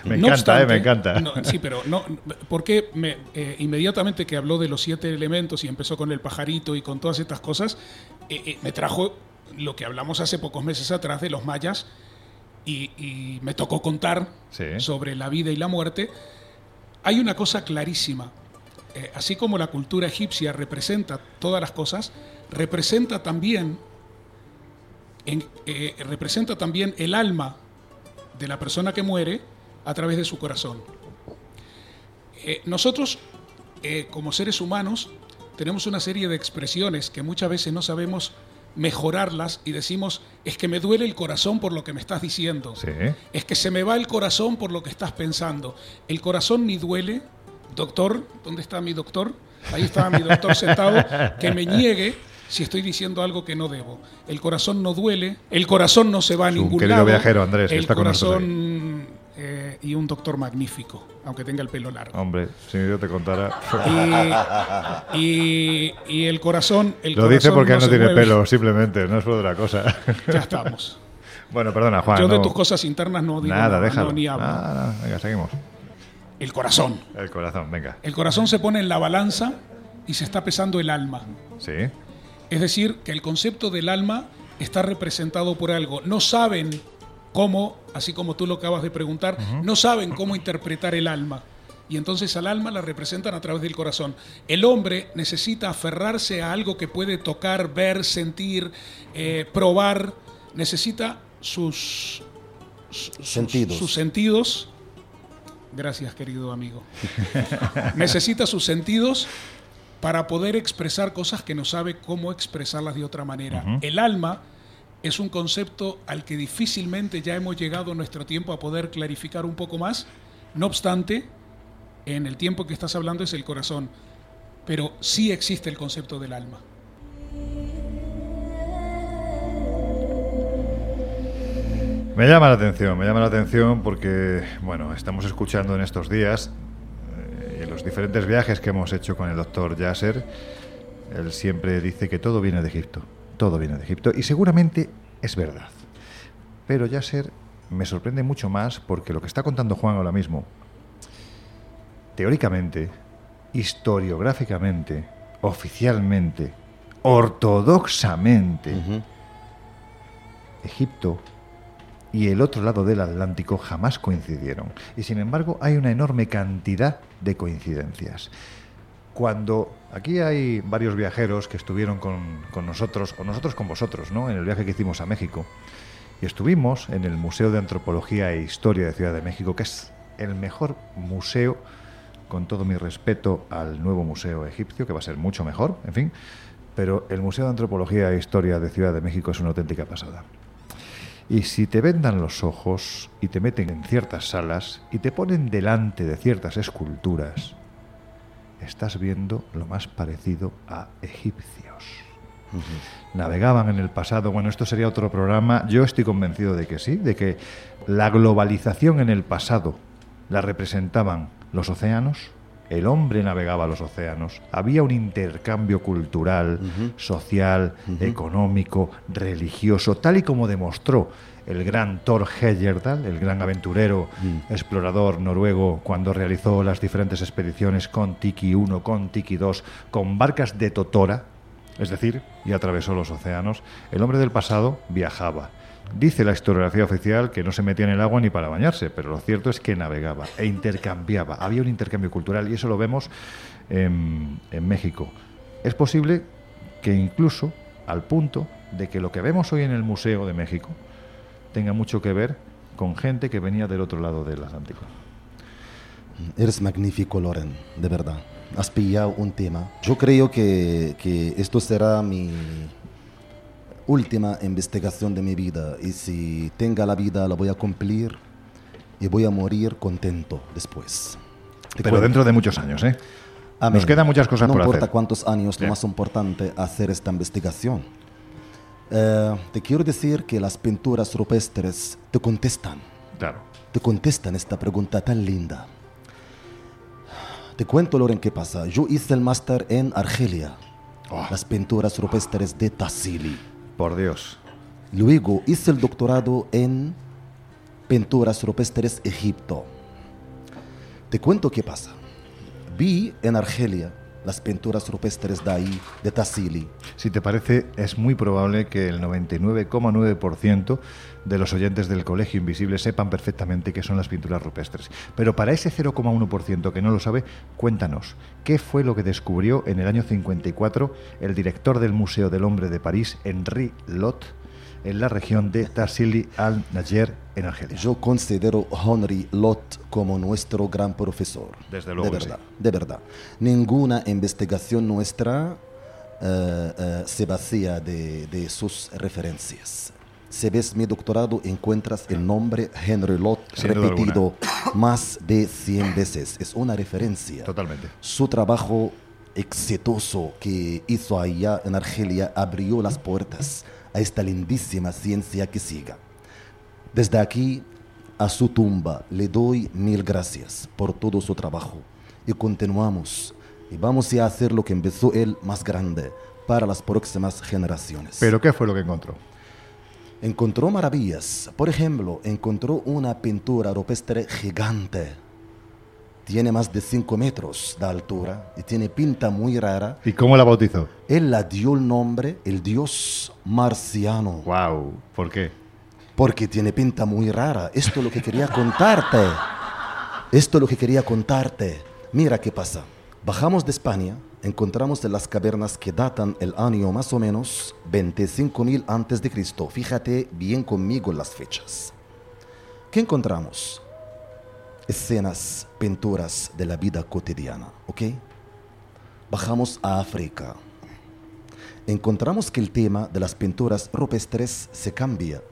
me No encanta, obstante- eh, me encanta. no, sí, pero no, porque me, eh, inmediatamente que habló de los siete elementos y empezó con el pajarito y con todas estas cosas, eh, eh, me trajo lo que hablamos hace pocos meses atrás de los mayas y, y me tocó contar Sí. sobre la vida y la muerte. Hay una cosa clarísima. Eh, así como la cultura egipcia representa todas las cosas, representa también, en- eh, representa también el alma de la persona que muere a través de su corazón. Eh, nosotros, eh, como seres humanos, tenemos una serie de expresiones que muchas veces no sabemos mejorarlas y decimos, es que me duele el corazón por lo que me estás diciendo. Sí. Es que se me va el corazón por lo que estás pensando. El corazón ni duele. Doctor, ¿dónde está mi doctor? Ahí está mi doctor sentado, que me niegue si estoy diciendo algo que no debo. El corazón no duele, el corazón no se va a Es un ningún querido lado. viajero, Andrés, el está con nosotros corazón eh, y un doctor magnífico, aunque tenga el pelo largo. Hombre, si yo te contara. Y, y- y el corazón, el Lo dice corazón porque no se tiene mueve. pelo, simplemente, no es por otra cosa. Ya estamos. bueno, perdona, Juan. Yo de no- tus cosas internas no digo Nada, nada, déjalo. no, ni hablo. Nada, venga, seguimos. El corazón. El corazón, venga. El corazón se pone en la balanza y se está pesando el alma. Sí. Es decir, que el concepto del alma está representado por algo. No saben cómo, así como tú lo acabas de preguntar, no saben cómo interpretar el alma. Y entonces al alma la representan a través del corazón. El hombre necesita aferrarse a algo que puede tocar, ver, sentir, eh, probar. Necesita sus, sus- Sentidos. sus sentidos. Gracias, querido amigo. necesita sus sentidos para poder expresar cosas que no sabe cómo expresarlas de otra manera. El alma es un concepto al que difícilmente ya hemos llegado en nuestro tiempo a poder clarificar un poco más. No obstante, en el tiempo que estás hablando es el corazón, pero sí existe el concepto del alma. Me llama la atención, me llama la atención porque, bueno, estamos escuchando en estos días los diferentes viajes que hemos hecho con el doctor Yasser, él siempre dice que todo viene de Egipto, todo viene de Egipto, y seguramente es verdad. Pero Yasser me sorprende mucho más porque lo que está contando Juan ahora mismo, teóricamente, historiográficamente, oficialmente, ortodoxamente, Egipto y el otro lado del Atlántico jamás coincidieron. Y sin embargo hay una enorme cantidad de coincidencias. Cuando aquí hay varios viajeros que estuvieron con, con nosotros, o nosotros con vosotros, ¿no? en el viaje que hicimos a México, y estuvimos en el Museo de Antropología e Historia de Ciudad de México, que es el mejor museo, con todo mi respeto al nuevo museo egipcio, que va a ser mucho mejor, en fin, pero el Museo de Antropología e Historia de Ciudad de México es una auténtica pasada. Y si te vendan los ojos y te meten en ciertas salas y te ponen delante de ciertas esculturas, estás viendo lo más parecido a egipcios. Navegaban en el pasado, bueno, esto sería otro programa, yo estoy convencido de que sí, de que la globalización en el pasado la representaban los océanos, el hombre navegaba los océanos, había un intercambio cultural, social, económico, religioso, tal y como demostró el gran Thor Heyerdahl, el gran aventurero, explorador noruego, cuando realizó las diferentes expediciones con Tiki 1, con Tiki 2, con barcas de Totora, es decir, y atravesó los océanos, el hombre del pasado viajaba. Dice la historiografía oficial que no se metía en el agua ni para bañarse, pero lo cierto es que navegaba e intercambiaba. Había un intercambio cultural y eso lo vemos en, México. Es posible que incluso al punto de que lo que vemos hoy en el Museo de México tenga mucho que ver con gente que venía del otro lado del Atlántico. Eres magnífico, Loren, de verdad. Has pillado un tema. Yo creo que, que esto será mi última investigación de mi vida y si tenga la vida la voy a cumplir y voy a morir contento después. Te Pero cuento. dentro de muchos años, ¿eh? Amén. Nos quedan muchas cosas no por importa hacer. cuántos años, lo más importante hacer esta investigación. Eh, te quiero decir que las pinturas rupestres te contestan, Claro. te contestan esta pregunta tan linda. Te cuento, Loren, qué pasa. Yo hice el máster en Argelia, Oh. las pinturas rupestres de Tassili. Por Dios. Luego hice el doctorado en pinturas rupestres Egipto. Te cuento qué pasa. Vi en Argelia las pinturas rupestres de ahí, de Tassili. Si te parece, es muy probable que el 99,9% de los oyentes del Colegio Invisible sepan perfectamente qué son las pinturas rupestres. Pero para ese 0,1% que no lo sabe, cuéntanos, ¿qué fue lo que descubrió en el año 54 el director del Museo del Hombre de París, Henri Lot, en la región de Tassili al-Najer, en Argelia? Yo considero a Henry Lot como nuestro gran profesor. Desde luego De verdad, de verdad. Ninguna investigación nuestra eh, eh, se vacía de, de sus referencias. Si ves mi doctorado, encuentras el nombre Henry Lot Sin duda repetido más de 100 veces. Es una referencia. Totalmente. Su trabajo exitoso que hizo allá en Argelia abrió las puertas a esta lindísima ciencia que siga. Desde aquí a su tumba le doy mil gracias por todo su trabajo y continuamos y vamos a hacer lo que empezó él más grande para las próximas generaciones. ¿Pero qué fue lo que encontró? Encontró maravillas. Por ejemplo, encontró una pintura rupestre gigante. Tiene más de 5 metros de altura y tiene pinta muy rara. ¿Y cómo la bautizó? Él la dio el nombre el dios marciano. ¡Wow! ¿Por qué? Porque tiene pinta muy rara. Esto es lo que quería contarte. Esto es lo que quería contarte. Mira qué pasa. Bajamos de España, encontramos en las cavernas que datan el año más o menos 25.000 antes de Cristo. Fíjate bien conmigo las fechas. ¿Qué encontramos? Escenas, pinturas de la vida cotidiana, ¿ok? Bajamos a África. Encontramos que el tema de las pinturas rupestres se cambia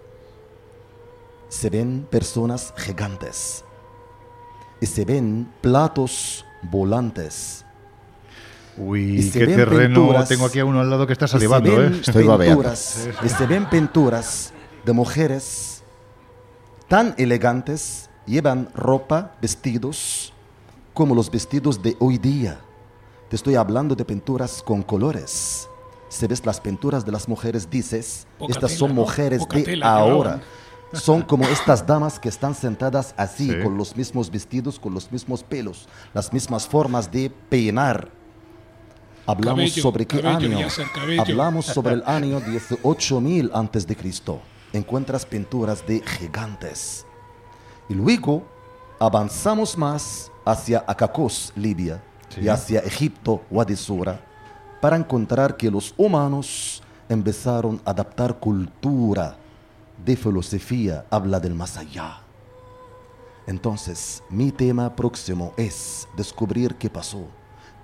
se ven personas gigantes y se ven platos volantes. Uy, Y qué terreno. Tengo aquí a uno al lado que está se salivando, ven ¿eh? Estoy babeando. pinturas, y se ven pinturas de mujeres tan elegantes, llevan ropa, vestidos, como los vestidos de hoy día. Te estoy hablando de pinturas con colores. Si ves las pinturas de las mujeres, dices, Poca estas tela, son mujeres de tela ahora. Son como estas damas que están sentadas así, Sí. con los mismos vestidos, con los mismos pelos, las mismas formas de peinar. Hablamos Cabello, sobre qué cabello, año. Hablamos sobre el año 18000 antes de Cristo. Encuentras pinturas de gigantes. Y luego avanzamos más hacia Acacos, Libia, Sí. y hacia Egipto, Wadi Sura, para encontrar que los humanos empezaron a adaptar cultura de filosofía, habla del más allá. Entonces, mi tema próximo es descubrir qué pasó,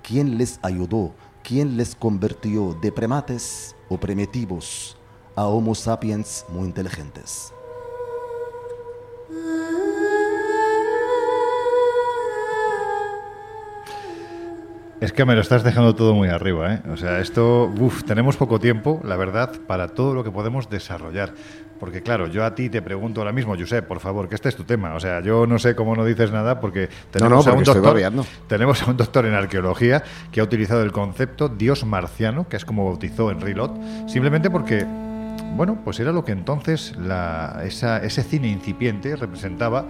quién les ayudó, quién les convirtió de primates o primitivos a Homo sapiens muy inteligentes. Es que me lo estás dejando todo muy arriba, ¿eh? O sea, esto, uff, tenemos poco tiempo, la verdad, para todo lo que podemos desarrollar. Porque claro, yo a ti te pregunto ahora mismo, Josep, por favor, que este es tu tema. O sea, yo no sé cómo no dices nada porque tenemos, no, a, un porque estoy doctor, babeando. tenemos a un doctor en arqueología que ha utilizado el concepto Dios marciano, que es como bautizó Henry Lot, simplemente porque bueno, pues era lo que entonces la- esa- ese cine incipiente representaba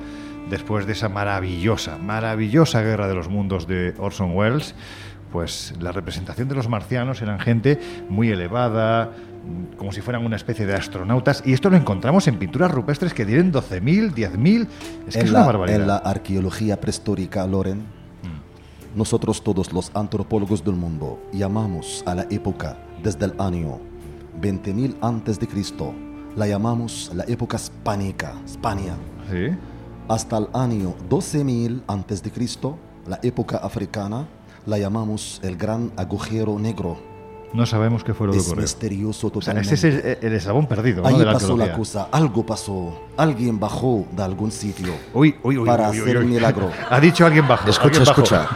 después de esa maravillosa, maravillosa guerra de los mundos de Orson Welles. Pues la representación de los marcianos eran gente muy elevada, mm, como si fueran una especie de astronautas. Y esto lo encontramos en pinturas rupestres que tienen 12.000, 10.000. Es que en, es la, una barbaridad. en la arqueología prehistórica, Loren, nosotros todos los antropólogos del mundo llamamos a la época desde el año 20.000 antes de Cristo, la llamamos la época hispánica, España, Sí. Hasta el año 12.000 antes de Cristo, la época africana, la llamamos el gran agujero negro. No sabemos qué fue lo que Es ocurrió. misterioso O sea, totalmente. ese es el, el eslabón perdido ¿no? Ahí de la pasó la arqueología. cosa, algo pasó, alguien bajó de algún sitio. Uy, uy, uy, para uy, uy, hacer un milagro. Ha dicho alguien bajo. Escucha, alguien escucha.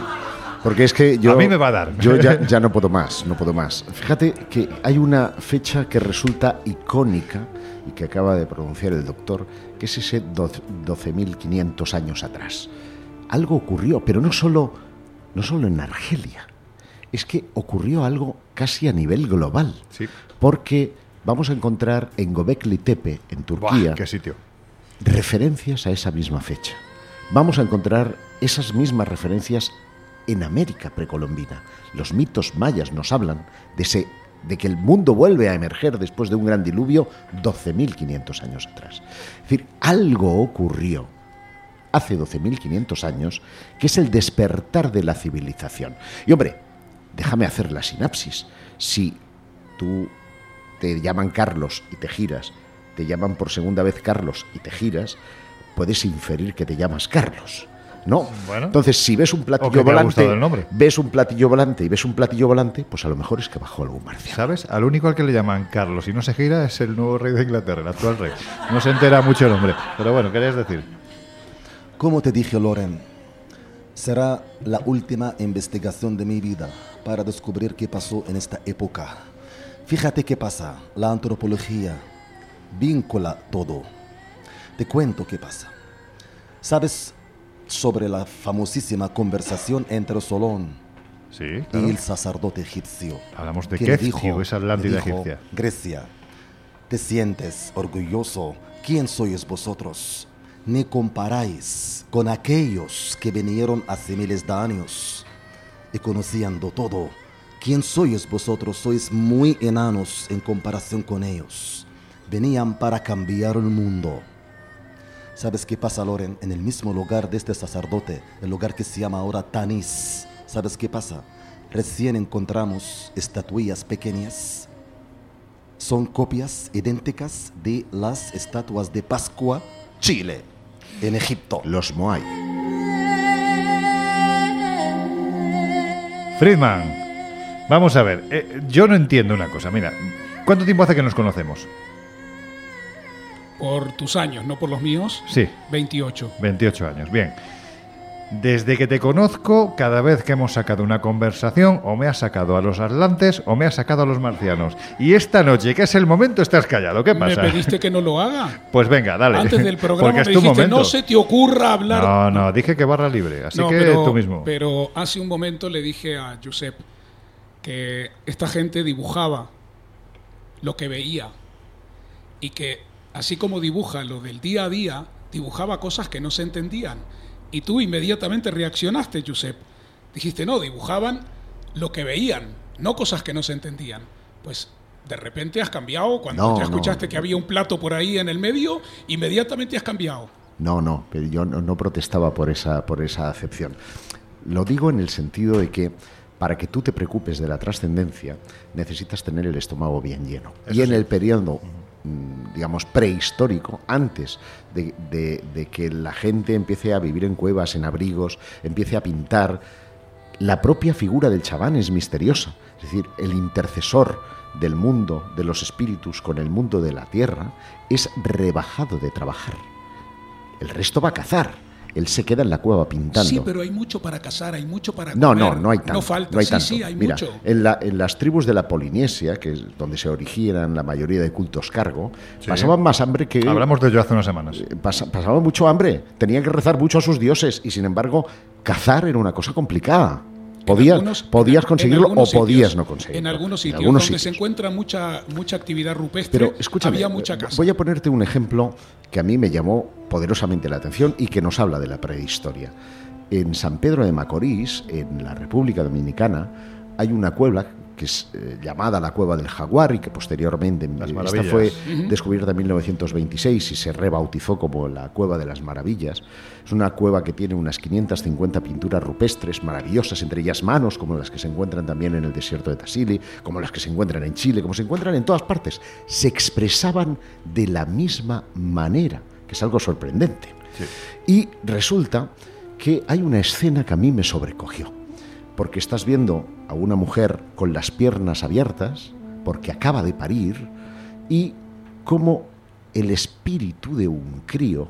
Porque es que yo. A mí me va a dar. Yo ya, ya no puedo más, no puedo más. Fíjate que hay una fecha que resulta icónica y que acaba de pronunciar el doctor, que es ese do- 12.500 años atrás. Algo ocurrió, pero no solo, no solo en Argelia. Es que ocurrió algo casi a nivel global. Sí. Porque vamos a encontrar en Göbekli Tepe, en Buah, Turquía, qué sitio. referencias a esa misma fecha. Vamos a encontrar esas mismas referencias en América precolombina. Los mitos mayas nos hablan de, ese, de que el mundo vuelve a emerger después de un gran diluvio 12.500 años atrás. Es decir, algo ocurrió hace 12.500 años que es el despertar de la civilización. Y hombre, déjame hacer la sinapsis. Si tú te llaman Carlos y te giras, te llaman por segunda vez Carlos y te giras, puedes inferir que te llamas Carlos. ¿No? Bueno. Entonces, si ves un platillo volante, gustado el nombre. ves un platillo volante y ves un platillo volante, pues a lo mejor es que bajó algún marciano. ¿Sabes? Al único al que le llaman Carlos y no se gira es el nuevo rey de Inglaterra, el actual rey. No se entera mucho el hombre. Pero bueno, ¿querías decir? Como te dije, Loren, será la última investigación de mi vida para descubrir qué pasó en esta época. Fíjate qué pasa. La antropología vincula todo. Te cuento qué pasa. ¿Sabes sobre la famosísima conversación entre Solón Sí, y el sacerdote egipcio? Hablamos de dijo- esa Atlántida egipcia. Grecia, ¿te sientes orgulloso? ¿Quién sois vosotros? Ni comparáis con aquellos que vinieron hace miles de años y conociendo todo. ¿Quién sois vosotros? Sois muy enanos en comparación con ellos. Venían para cambiar el mundo. ¿Sabes qué pasa, Loren? En el mismo lugar de este sacerdote, el lugar que se llama ahora Tanis. ¿Sabes qué pasa? Recién encontramos estatuillas pequeñas. Son copias idénticas de las estatuas de Pascua, Chile, en Egipto. Los Moai. Friedman, vamos a ver. eh, yo no entiendo una cosa. Mira, ¿cuánto tiempo hace que nos conocemos? Por tus años, no por los míos. Sí, 28. 28 años. Bien. Desde que te conozco, cada vez que hemos sacado una conversación, o me has sacado a los atlantes o me has sacado a los marcianos. Y esta noche, que es el momento, estás callado. ¿Qué Me pasa? pediste que no lo haga. Pues venga, dale. Antes del programa Porque me es tu dijiste, momento. no se te ocurra hablar. No, no, dije que barra libre, así No, que pero, tú mismo. pero hace un momento le dije a Josep que esta gente dibujaba lo que veía y que así como dibuja lo del día a día, dibujaba cosas que no se entendían. Y tú inmediatamente reaccionaste, Josep. Dijiste, no, dibujaban lo que veían, no cosas que no se entendían. Pues de repente has cambiado, cuando No, ya escuchaste no. que había un plato por ahí en el medio, inmediatamente has cambiado. No, no, pero yo no, no protestaba por esa, por esa acepción. Lo digo en el sentido de que para que tú te preocupes de la trascendencia necesitas tener el estómago bien lleno. y en el periodo, digamos, prehistórico, antes de, que la gente empiece a vivir en cuevas, en abrigos, empiece a pintar, la propia figura del chamán es misteriosa. Es decir, el intercesor del mundo de los espíritus con el mundo de la tierra es rebajado de trabajar. El resto va a cazar. Él se queda en la cueva pintando. Sí, pero hay mucho para cazar, hay mucho para No, comer. no, no hay tanto. No falta, no hay sí, tanto. sí, hay Mira, mucho. En, la- en las tribus de la Polinesia, que es donde se originan la mayoría de cultos cargo, Sí. pasaban más hambre que... Hablamos de ello hace unas semanas. eh, pasa- pasaban mucho hambre, tenían que rezar mucho a sus dioses y sin embargo cazar era una cosa complicada. Podías, algunos- podías conseguirlo o podías sitios- no conseguirlo. En algunos sitios algunos donde se encuentra mucha, mucha actividad rupestre, Pero escúchame, había mucha casa. voy a ponerte un ejemplo que a mí me llamó poderosamente la atención y que nos habla de la prehistoria. En San Pedro de Macorís, en la República Dominicana, hay una cueva que es eh, llamada la Cueva del Jaguar y que posteriormente Las esta fue descubierta en 1926 y se rebautizó como la Cueva de las Maravillas. Es una cueva que tiene unas 550 pinturas rupestres maravillosas, entre ellas manos, como las que se encuentran también en el desierto de Tassili, como las que se encuentran en Chile, como se encuentran en todas partes. Se expresaban de la misma manera, que es algo sorprendente. Y resulta que hay una escena que a mí me sobrecogió, porque estás viendo a una mujer con las piernas abiertas, porque acaba de parir, y como el espíritu de un crío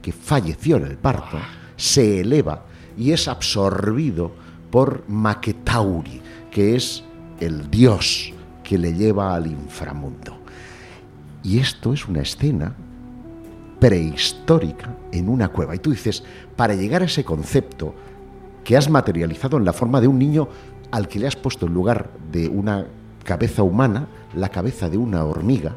que falleció en el parto se eleva y es absorbido por Maquetauri, que es el dios que le lleva al inframundo. Y esto es una escena prehistórica en una cueva. Y tú dices, para llegar a ese concepto que has materializado en la forma de un niño al que le has puesto en lugar de una cabeza humana, la cabeza de una hormiga,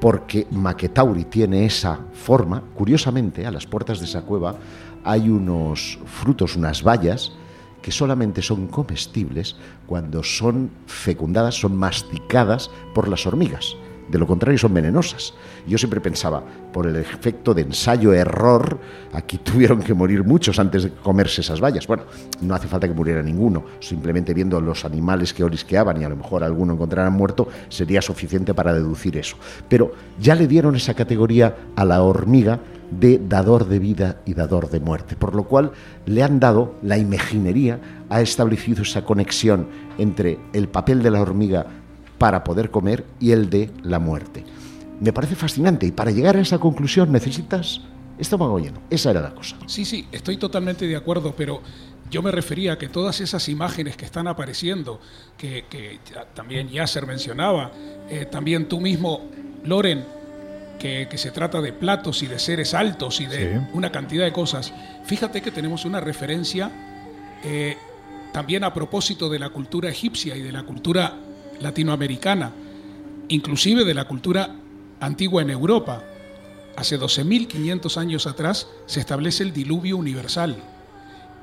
porque Maquetauri tiene esa forma, curiosamente, a las puertas de esa cueva hay unos frutos, unas bayas, que solamente son comestibles cuando son fecundadas, son masticadas por las hormigas. De lo contrario, son venenosas. Yo siempre pensaba, por el efecto de ensayo-error, aquí tuvieron que morir muchos antes de comerse esas bayas. Bueno, no hace falta que muriera ninguno. Simplemente viendo los animales que orisqueaban y a lo mejor alguno encontraran muerto, sería suficiente para deducir eso. Pero ya le dieron esa categoría a la hormiga de dador de vida y dador de muerte, por lo cual le han dado, la imaginería ha establecido esa conexión entre el papel de la hormiga para poder comer y el de la muerte. Me parece fascinante y para llegar a esa conclusión necesitas estómago lleno. Esa era la cosa. Sí, sí, estoy totalmente de acuerdo, pero yo me refería a que todas esas imágenes que están apareciendo, que, que ya- también Yasser mencionaba, eh, también tú mismo, Loren, que, que se trata de platos y de seres altos y de Sí. una cantidad de cosas, fíjate que tenemos una referencia eh, también a propósito de la cultura egipcia y de la cultura latinoamericana, inclusive de la cultura antigua en Europa. Hace 12.500 años atrás se establece el diluvio universal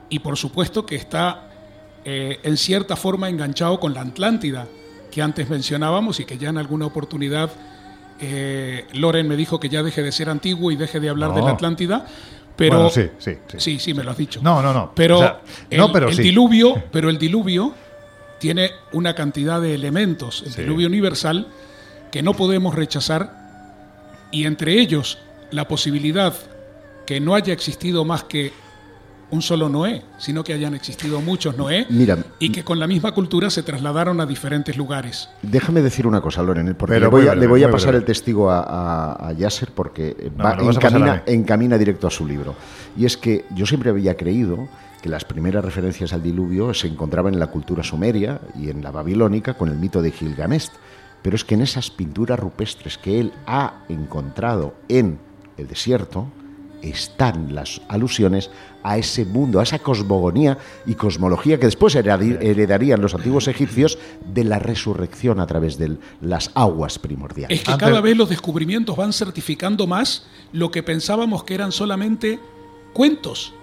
y por supuesto que está eh, en cierta forma enganchado con la Atlántida que antes mencionábamos y que ya en alguna oportunidad eh, Loren me dijo que ya deje de ser antiguo y deje de hablar de No. la Atlántida, pero Bueno, sí, sí, sí. sí, sí, me lo has dicho. No, no, no. Pero, O sea, el, no, pero el diluvio, pero el diluvio tiene una cantidad de elementos, el Sí. diluvio universal, que no podemos rechazar, y entre ellos la posibilidad que no haya existido más que un solo Noé, sino que hayan existido muchos Noé Mira, y que con la misma cultura se trasladaron a diferentes lugares. Déjame decir una cosa, Loren, porque Pero le voy, a, breve, le voy a muy pasar breve. el testigo a, a- a Yasser porque eh, No, va- encamina directo a su libro. Y es que yo siempre había creído que las primeras referencias al diluvio se encontraban en la cultura sumeria y en la babilónica con el mito de Gilgamesh. Pero es que en esas pinturas rupestres que él ha encontrado en el desierto están las alusiones a ese mundo, a esa cosmogonía y cosmología que después heredarían los antiguos egipcios de la resurrección a través de las aguas primordiales. Es que cada vez los descubrimientos van certificando más lo que pensábamos que eran solamente cuentos.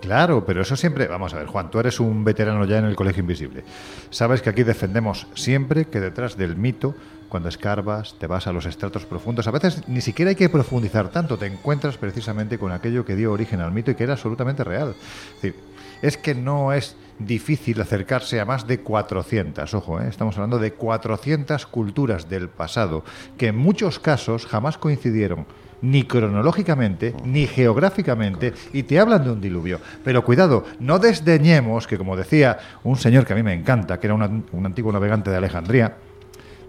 Claro, pero eso siempre. Vamos a ver, Juan, tú eres un veterano ya en el Colegio Invisible. Sabes que aquí defendemos siempre que detrás del mito, cuando escarbas, te vas a los estratos profundos. A veces ni siquiera hay que profundizar tanto, te encuentras precisamente con aquello que dio origen al mito y que era absolutamente real. Es es que no es difícil acercarse a más de 400, ojo, ¿eh? estamos hablando de 400 culturas del pasado, que en muchos casos jamás coincidieron ni cronológicamente, ni geográficamente, y te hablan de un diluvio. Pero cuidado, no desdeñemos que, como decía un señor que a mí me encanta, que era un, antiguo navegante de Alejandría,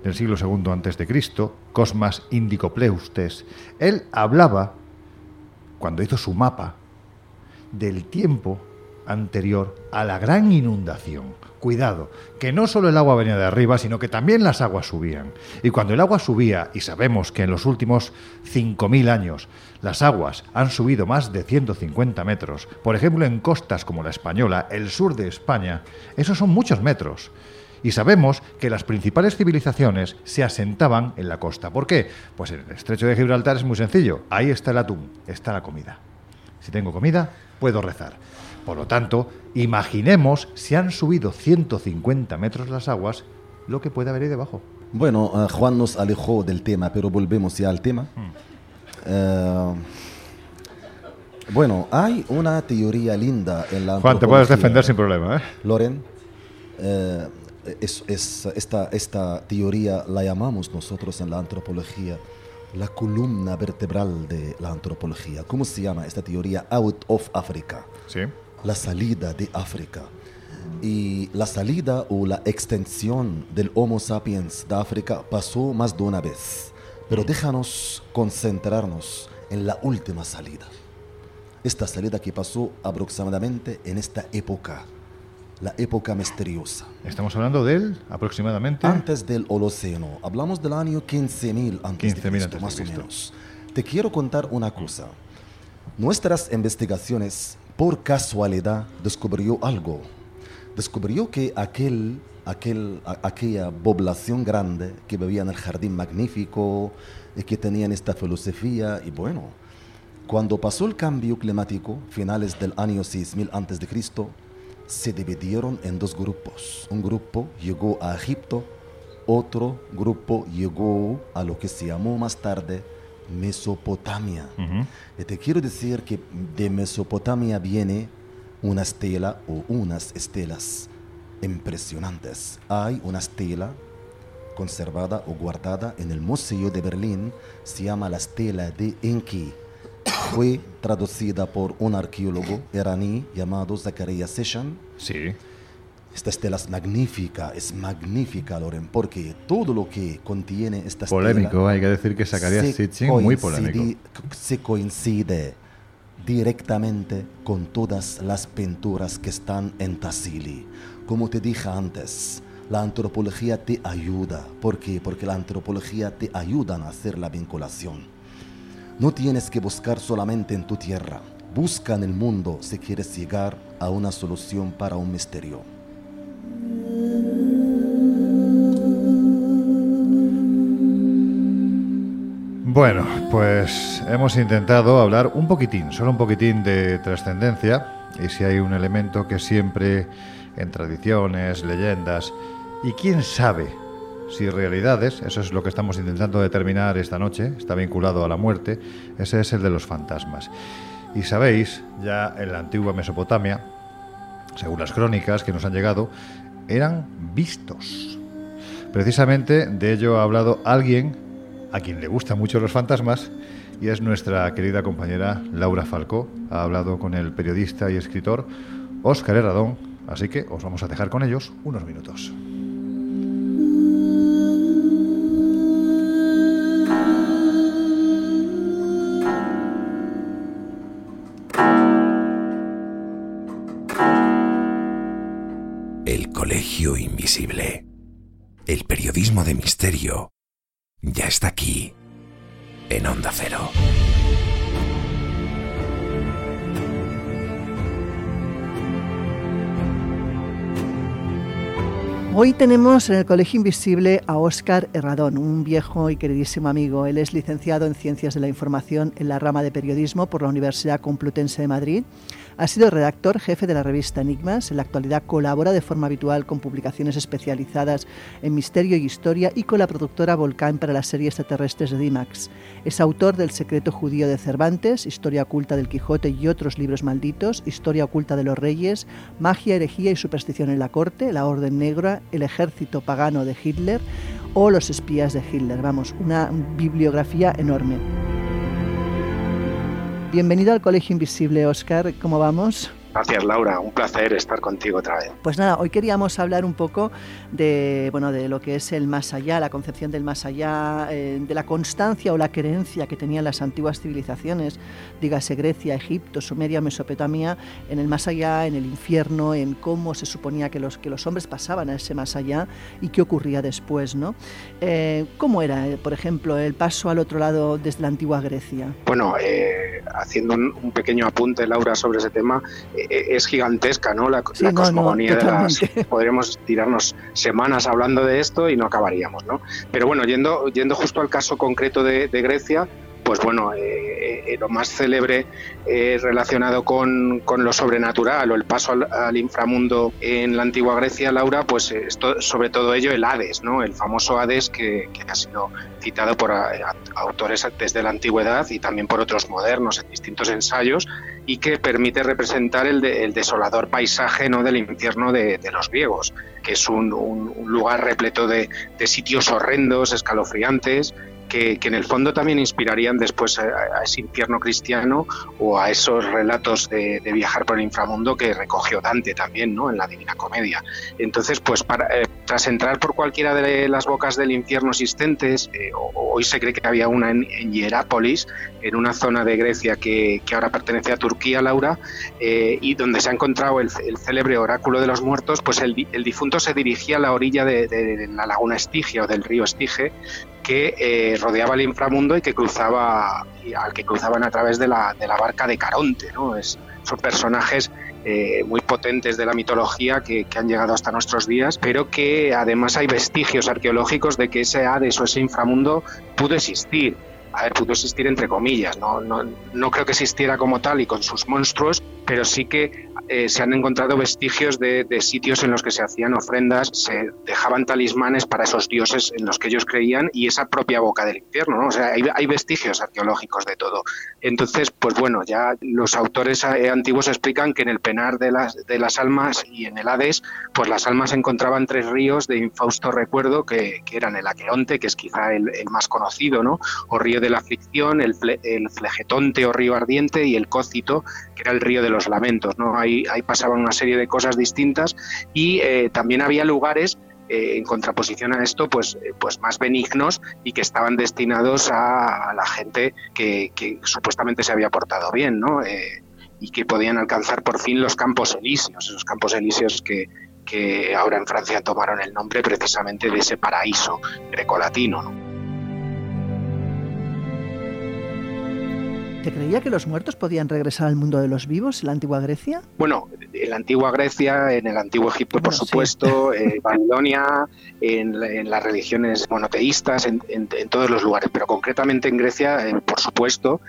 del siglo II antes de Cristo, Cosmas Indicopleustes, él hablaba, cuando hizo su mapa, del tiempo anterior a la gran inundación. Cuidado, que no solo el agua venía de arriba, sino que también las aguas subían. Y cuando el agua subía, y sabemos que en los últimos 5.000 años las aguas han subido más de 150 metros, por ejemplo en costas como la española, el sur de España, esos son muchos metros. Y sabemos que las principales civilizaciones se asentaban en la costa. ¿Por qué? Pues en el estrecho de Gibraltar es muy sencillo. Ahí está el atún, está la comida. Si tengo comida, puedo rezar. Por lo tanto, imaginemos si han subido 150 metros las aguas, lo que puede haber ahí debajo. Bueno, eh, Juan nos alejó del tema, pero volvemos ya al tema. Eh, bueno, hay una teoría linda en la Juan, te puedes defender sin problema, ¿eh? Loren, eh, es, es- esta, esta teoría la llamamos nosotros en la antropología la columna vertebral de la antropología. ¿Cómo se llama esta teoría? Out of Africa Sí. La salida de África. Y la salida o la extensión del Homo sapiens de África pasó más de una vez. Pero déjanos concentrarnos en la última salida. Esta salida que pasó aproximadamente en esta época, la época misteriosa. Estamos hablando de él aproximadamente. Antes del Holoceno, hablamos del año 15.000 antes de 15.000 Cristo, antes de más o menos. Te quiero contar una cosa. Nuestras investigaciones, por casualidad, descubrió algo. Descubrió que aquel, aquel, aquella población grande que vivía en el jardín magnífico y que tenían esta filosofía, y bueno, cuando pasó el cambio climático, finales del año 6000 antes de Cristo, se dividieron en dos grupos. Un grupo llegó a Egipto, otro grupo llegó a lo que se llamó más tarde Mesopotamia. Y te quiero decir que de Mesopotamia viene una estela o unas estelas impresionantes. Hay una estela conservada o guardada en el Museo de Berlín, se llama la estela de Enki. Fue traducida por un arqueólogo iraní llamado Zakaria Seshan. Sí. Esta estela es magnífica, es magnífica, Loren, porque todo lo que contiene esta estela Polémico, hay que decir que sacaría Sitchin muy polémico. Se coincide directamente con todas las pinturas que están en Tassili. Como te dije antes, la antropología te ayuda. ¿Por qué? Porque la antropología te ayuda a hacer la vinculación. No tienes que buscar solamente en tu tierra. Busca en el mundo si quieres llegar a una solución para un misterio. Bueno, pues hemos intentado hablar un poquitín, solo un poquitín de trascendencia, y si hay un elemento que siempre en tradiciones, leyendas, y quién sabe si realidades, eso es lo que estamos intentando determinar esta noche, está vinculado a la muerte, ese es el de los fantasmas. Y sabéis, ya en la antigua Mesopotamia, según las crónicas que nos han llegado, eran vistos. Precisamente de ello ha hablado alguien a quien le gustan mucho los fantasmas y es nuestra querida compañera Laura Falcó. Ha hablado con el periodista y escritor Óscar Herradón, así que os vamos a dejar con ellos unos minutos. Colegio Invisible. El periodismo de misterio ya está aquí, en Onda Cero. Hoy tenemos en el Colegio Invisible a Óscar Herradón, un viejo y queridísimo amigo. Él es licenciado en Ciencias de la Información en la rama de Periodismo por la Universidad Complutense de Madrid. Ha sido redactor jefe de la revista Enigmas. En la actualidad colabora de forma habitual con publicaciones especializadas en misterio y historia y con la productora Volcán para las series extraterrestres de Dimax. Es autor del Secreto Judío de Cervantes, Historia Oculta del Quijote y otros libros malditos, Historia Oculta de los Reyes, Magia, Herejía y Superstición en la Corte, La Orden Negra, El Ejército Pagano de Hitler o Los Espías de Hitler. Vamos, una bibliografía enorme. Bienvenido al Colegio Invisible, Oscar. ¿Cómo vamos? Gracias, Laura. Un placer estar contigo otra vez. Pues nada, hoy queríamos hablar un poco de, bueno, de lo que es el más allá, la concepción del más allá, eh, de la constancia o la creencia que tenían las antiguas civilizaciones, dígase Grecia, Egipto, Sumeria, Mesopotamia, en el más allá, en el infierno, en cómo se suponía que los, que los hombres pasaban a ese más allá y qué ocurría después, ¿no? Eh, ¿Cómo era, eh, por ejemplo, el paso al otro lado desde la antigua Grecia? Bueno, eh, haciendo un, un pequeño apunte, Laura, sobre ese tema, es gigantesca, ¿no? La, Sí, la no, no, cosmogonía de las... Podríamos tirarnos semanas hablando de esto y no acabaríamos, ¿no? Pero bueno, yendo, yendo justo al caso concreto de, de Grecia, pues bueno, eh, eh, lo más célebre eh, relacionado con, con lo sobrenatural o el paso al, inframundo en la antigua Grecia, Laura, pues eh, sobre todo ello el Hades, ¿no? El famoso Hades que, ha sido citado por autores desde la antigüedad y también por otros modernos en distintos ensayos y que permite representar el, de- el desolador paisaje ¿no? del infierno de, los griegos, que es un, lugar repleto de sitios horrendos, escalofriantes, que, en el fondo también inspirarían después a, ese infierno cristiano o a esos relatos de, viajar por el inframundo que recogió Dante también ¿no? en la Divina Comedia. Entonces, pues eh, tras entrar por cualquiera de las bocas del infierno existentes, eh, hoy se cree que había una en, en Hierápolis, en una zona de Grecia que, ahora pertenece a Turquía, Laura, eh, y donde se ha encontrado el, célebre oráculo de los muertos, pues el difunto se dirigía a la orilla de, de la laguna Estigia o del río Estige, que eh, rodeaba el inframundo y que cruzaba al que cruzaban a través de la, de la barca de Caronte, ¿no? Son personajes eh, muy potentes de la mitología que, han llegado hasta nuestros días, pero que además hay vestigios arqueológicos de que ese Hades o ese inframundo pudo existir. Pudo existir entre comillas, no, no, no creo que existiera como tal y con sus monstruos, pero sí que eh, se han encontrado vestigios de, de sitios en los que se hacían ofrendas, se dejaban talismanes para esos dioses en los que ellos creían y esa propia boca del infierno, ¿no? O sea, hay, hay vestigios arqueológicos de todo. Entonces, pues bueno, ya los autores eh, antiguos explican que en el penar de las, de las almas y en el Hades, pues las almas encontraban tres ríos de infausto recuerdo que, que eran el Aqueronte, que es quizá el, más conocido, ¿no? O río de la aflicción, el, el Flegetonte o río ardiente y el Cócito, que era el río de los lamentos, ¿no? Ahí, pasaban una serie de cosas distintas y eh, también había lugares eh, en contraposición a esto, pues, eh, pues más benignos y que estaban destinados a, la gente que, supuestamente se había portado bien, ¿no? Y que podían alcanzar por fin los campos elíseos, esos campos elíseos que, que ahora en Francia tomaron el nombre precisamente de ese paraíso grecolatino, ¿no? ¿Te creía que los muertos podían regresar al mundo de los vivos en la antigua Grecia? Bueno, en la antigua Grecia, en el antiguo Egipto, por sí. supuesto, eh, Babilonia, en, la- en las religiones monoteístas, en, en- en todos los lugares, pero concretamente en Grecia, eh, por supuesto,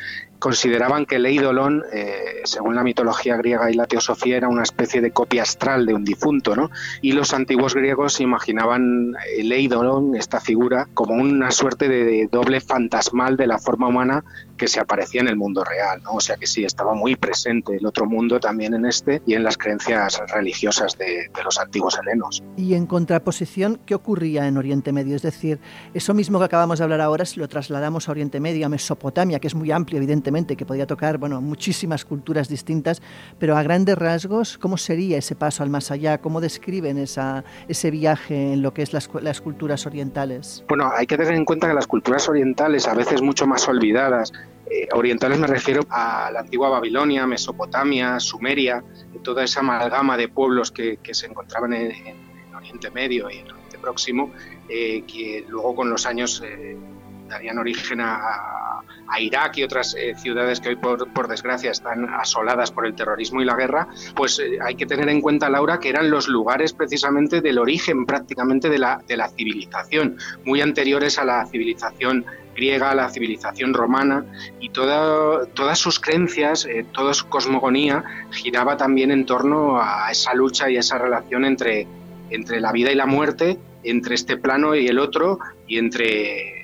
consideraban que el eidolon, eh, según la mitología griega y la teosofía, era una especie de copia astral de un difunto, ¿no? Y los antiguos griegos imaginaban el eidolon, esta figura, como una suerte de doble fantasmal de la forma humana que se aparecía en el mundo real, ¿no? O sea que sí, estaba muy presente el otro mundo también en este y en las creencias religiosas de, de los antiguos helenos. Y en contraposición, ¿qué ocurría en Oriente Medio? Es decir, eso mismo que acabamos de hablar ahora, si lo trasladamos a Oriente Medio, a Mesopotamia, que es muy amplio, evidentemente, que podía tocar bueno, muchísimas culturas distintas, pero a grandes rasgos, ¿cómo sería ese paso al más allá? ¿Cómo describen esa, ese viaje en lo que es las, las culturas orientales? Bueno, hay que tener en cuenta que las culturas orientales, a veces mucho más olvidadas, eh, orientales me refiero a la antigua Babilonia, Mesopotamia, Sumeria, toda esa amalgama de pueblos que, que se encontraban en, en, Oriente Medio y en Oriente Próximo, eh, que luego con los años eh, darían origen a, a, Irak y otras eh, ciudades que hoy por, desgracia están asoladas por el terrorismo y la guerra, pues eh, hay que tener en cuenta, Laura, que eran los lugares precisamente del origen prácticamente de la, de la civilización, muy anteriores a la civilización griega, la civilización romana y toda, todas sus creencias, eh, toda su cosmogonía giraba también en torno a esa lucha y esa relación entre, entre la vida y la muerte, entre este plano y el otro y entre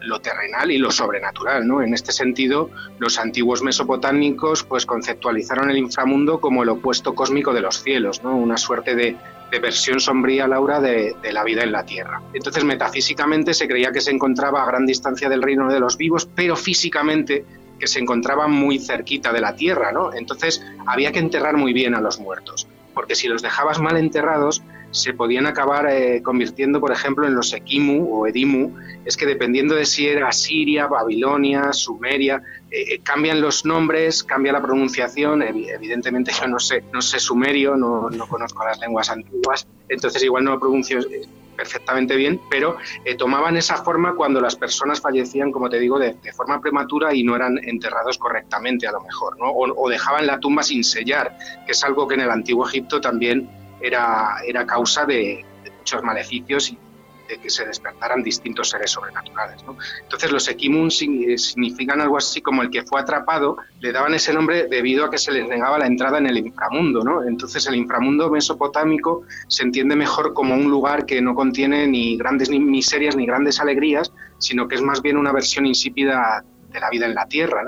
lo, terrenal y lo sobrenatural. ¿no? En este sentido, los antiguos mesopotámicos pues, conceptualizaron el inframundo como el opuesto cósmico de los cielos, ¿no? una suerte de, de versión sombría, Laura, de, de, la vida en la Tierra. Entonces, metafísicamente se creía que se encontraba a gran distancia del reino de los vivos, pero físicamente que se encontraba muy cerquita de la Tierra, ¿no? Entonces, había que enterrar muy bien a los muertos, porque si los dejabas mal enterrados, se podían acabar eh, convirtiendo, por ejemplo, en los Ekimu o Edimu, es que dependiendo de si era Siria, Babilonia, Sumeria, eh, cambian los nombres, cambia la pronunciación, evidentemente yo no sé, no sé sumerio, no, no conozco las lenguas antiguas, entonces igual no lo pronuncio eh, perfectamente bien, pero eh, tomaban esa forma cuando las personas fallecían, como te digo, de, de, forma prematura y no eran enterrados correctamente a lo mejor, ¿no? o, o dejaban la tumba sin sellar, que es algo que en el antiguo Egipto también era, era causa de, muchos maleficios y de que se despertaran distintos seres sobrenaturales. Entonces los Ekimun significan algo así como el que fue atrapado, le daban ese nombre debido a que se les negaba la entrada en el inframundo. Entonces el inframundo mesopotámico se entiende mejor como un lugar que no contiene ni grandes miserias ni grandes alegrías, sino que es más bien una versión insípida de la vida en la tierra.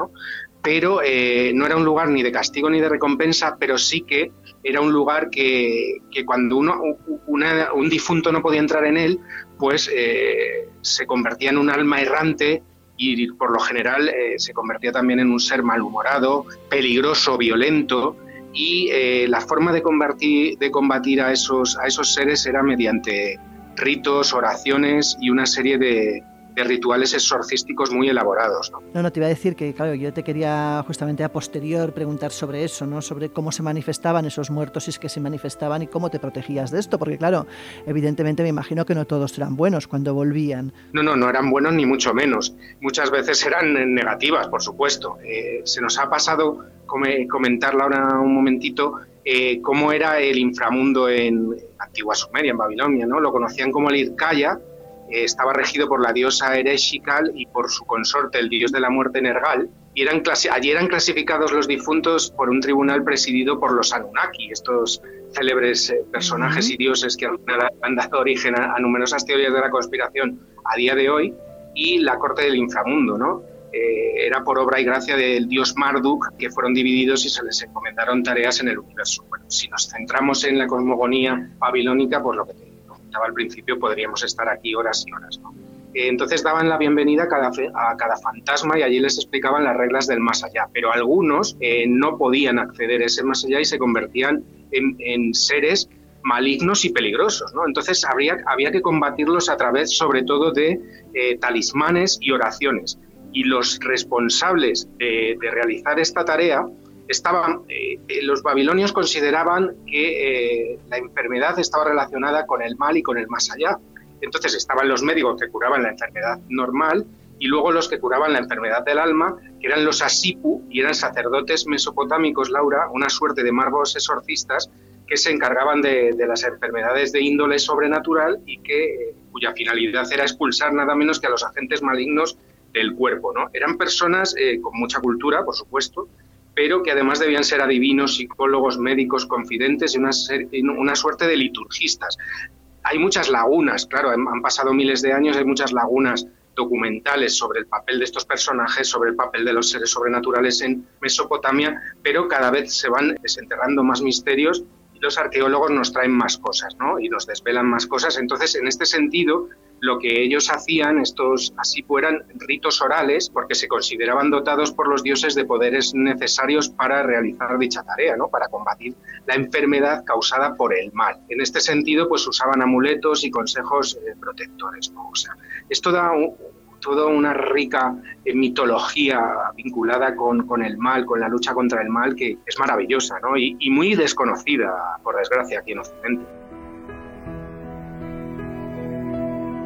Pero eh, no era un lugar ni de castigo ni de recompensa, pero sí que era un lugar que, que cuando uno, un difunto no podía entrar en él, pues eh, se convertía en un alma errante y por lo general eh, se convertía también en un ser malhumorado, peligroso, violento. Y eh, la forma de combatir, de combatir a, esos, a esos seres era mediante ritos, oraciones y una serie de, de rituales exorcísticos muy elaborados. ¿no? ¿no? no, te iba a decir que, claro, yo te quería justamente a posterior preguntar sobre eso, ¿no? Sobre cómo se manifestaban esos muertos, si es que se manifestaban y cómo te protegías de esto, porque claro, evidentemente me imagino que no todos eran buenos cuando volvían. No, no, no eran buenos ni mucho menos. Muchas veces eran negativas, por supuesto. Eh, se nos ha pasado comentarla ahora un momentito eh, cómo era el inframundo en antigua Sumeria, en Babilonia, ¿no? Lo conocían como el Irkaya, eh, estaba regido por la diosa Ereshkigal y por su consorte, el dios de la muerte Nergal. Y eran allí eran clasificados los difuntos por un tribunal presidido por los Anunnaki, estos célebres eh, personajes y dioses que han dado origen a, a, numerosas teorías de la conspiración a día de hoy, y la corte del inframundo, ¿no? Eh, era por obra y gracia del dios Marduk que fueron divididos y se les encomendaron tareas en el universo. Bueno, si nos centramos en la cosmogonía babilónica, pues lo que te al principio, podríamos estar aquí horas y horas. Eh, entonces daban la bienvenida a cada, fantasma y allí les explicaban las reglas del más allá, pero algunos eh, no podían acceder a ese más allá y se convertían en, seres malignos y peligrosos. ¿no? Entonces había que combatirlos a través sobre todo de eh, talismanes y oraciones. Y los responsables de realizar esta tarea estaban, eh, los babilonios consideraban que eh, la enfermedad estaba relacionada con el mal y con el más allá. Entonces estaban los médicos que curaban la enfermedad normal y luego los que curaban la enfermedad del alma, que eran los asipu y eran sacerdotes mesopotámicos, Laura, una suerte de magos exorcistas que se encargaban de, las enfermedades de índole sobrenatural y que, eh, cuya finalidad era expulsar nada menos que a los agentes malignos del cuerpo. ¿no? Eran personas con mucha cultura, por supuesto, pero que además debían ser adivinos, psicólogos, médicos, confidentes y una, una suerte de liturgistas. Hay muchas lagunas, claro, han han pasado miles de años, hay muchas lagunas documentales sobre el papel de estos personajes, sobre el papel de los seres sobrenaturales en Mesopotamia, pero cada vez se van desenterrando más misterios los arqueólogos nos traen más cosas, ¿no? Y nos desvelan más cosas. Entonces, en este sentido, lo que ellos hacían, estos así fueran ritos orales, porque se consideraban dotados por los dioses de poderes necesarios para realizar dicha tarea, ¿no? Para combatir la enfermedad causada por el mal. En este sentido, pues usaban amuletos y consejos eh, protectores. O sea, esto da un- toda una rica eh, mitología vinculada con, con el mal, con la lucha contra el mal, que es maravillosa, ¿no? Y, y muy desconocida, por desgracia, aquí en Occidente.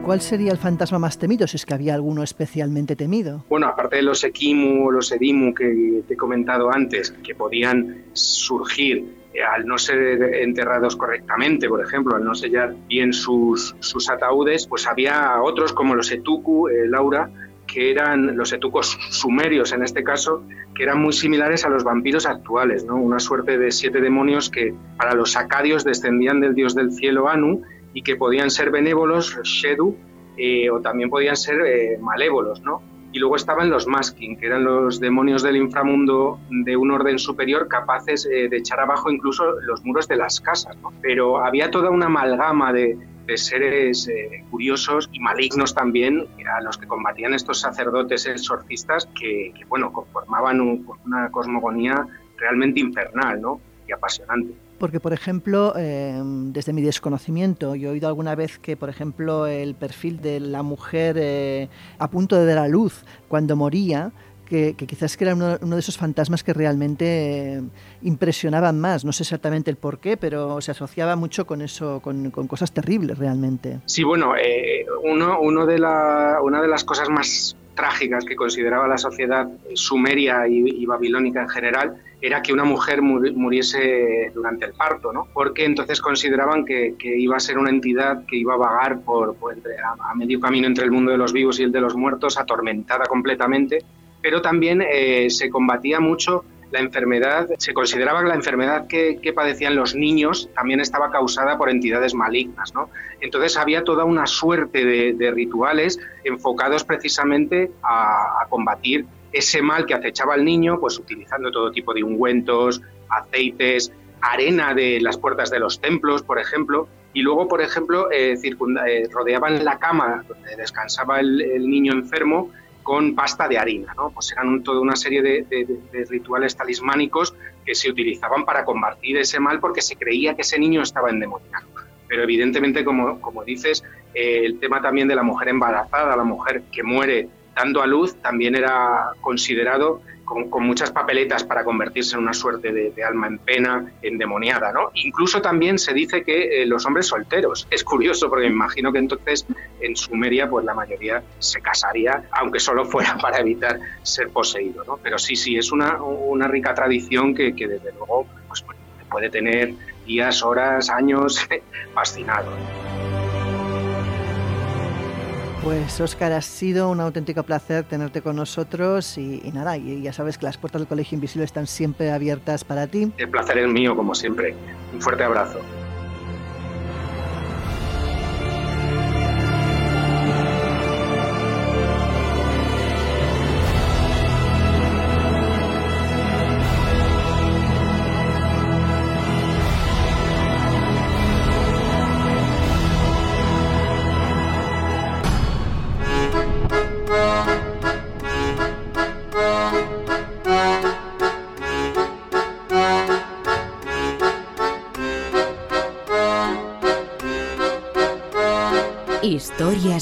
¿Cuál sería el fantasma más temido, si es que había alguno especialmente temido? Bueno, aparte de los Ekimu o los Edimu que te he comentado antes, que podían surgir al no ser enterrados correctamente, por ejemplo, al no sellar bien sus, sus ataúdes, pues había otros como los Etuku, eh, Laura, que eran los etucos sumerios en este caso, que eran muy similares a los vampiros actuales, ¿no? Una suerte de siete demonios que para los acadios descendían del dios del cielo Anu y que podían ser benévolos, Shedu, eh, o también podían ser eh, malévolos, ¿no? Y luego estaban los Maskin, que eran los demonios del inframundo de un orden superior capaces eh, de echar abajo incluso los muros de las casas. Pero había toda una amalgama de, de seres eh, curiosos y malignos también a los que combatían estos sacerdotes exorcistas que, que, bueno, conformaban un- una cosmogonía realmente infernal, ¿no? Y apasionante. Porque, por ejemplo, eh, desde mi desconocimiento, yo he oído alguna vez que, por ejemplo, el perfil de la mujer eh, a punto de dar a luz cuando moría, que, quizás que era uno, de esos fantasmas que realmente eh, impresionaban más. No sé exactamente el por qué, pero se asociaba mucho con eso, con, con cosas terribles realmente. Sí, bueno, eh, uno, uno de la, una de las cosas más trágicas que consideraba la sociedad sumeria y, babilónica en general era que una mujer muri- muriese durante el parto, ¿no? Porque entonces consideraban que, iba a ser una entidad que iba a vagar por, entre- a, a medio camino entre el mundo de los vivos y el de los muertos, atormentada completamente, pero también eh, se combatía mucho la enfermedad, se consideraba que la enfermedad que, padecían los niños también estaba causada por entidades malignas, ¿no? Entonces había toda una suerte de, rituales enfocados precisamente a, combatir ese mal que acechaba al niño, pues utilizando todo tipo de ungüentos, aceites, arena de las puertas de los templos, por ejemplo, y luego, por ejemplo, eh, eh, rodeaban la cama donde descansaba el niño enfermo con pasta de harina, ¿no? Pues eran toda una serie de rituales talismánicos que se utilizaban para combatir ese mal porque se creía que ese niño estaba endemoniado. Pero evidentemente, como, como dices, eh, el tema también de la mujer embarazada, la mujer que muere dando a luz, también era considerado con, con muchas papeletas para convertirse en una suerte de, alma en pena, endemoniada, ¿no? Incluso también se dice que eh, los hombres solteros. Es curioso porque me imagino que entonces en Sumeria pues la mayoría se casaría, aunque solo fuera para evitar ser poseído, ¿no? Pero sí, sí, es una, una rica tradición que, que desde luego pues, puede tener días, horas, años fascinado. Pues Óscar, ha sido un auténtico placer tenerte con nosotros y, y nada, y ya sabes que las puertas del Colegio Invisible están siempre abiertas para ti. El placer es mío, como siempre. Un fuerte abrazo.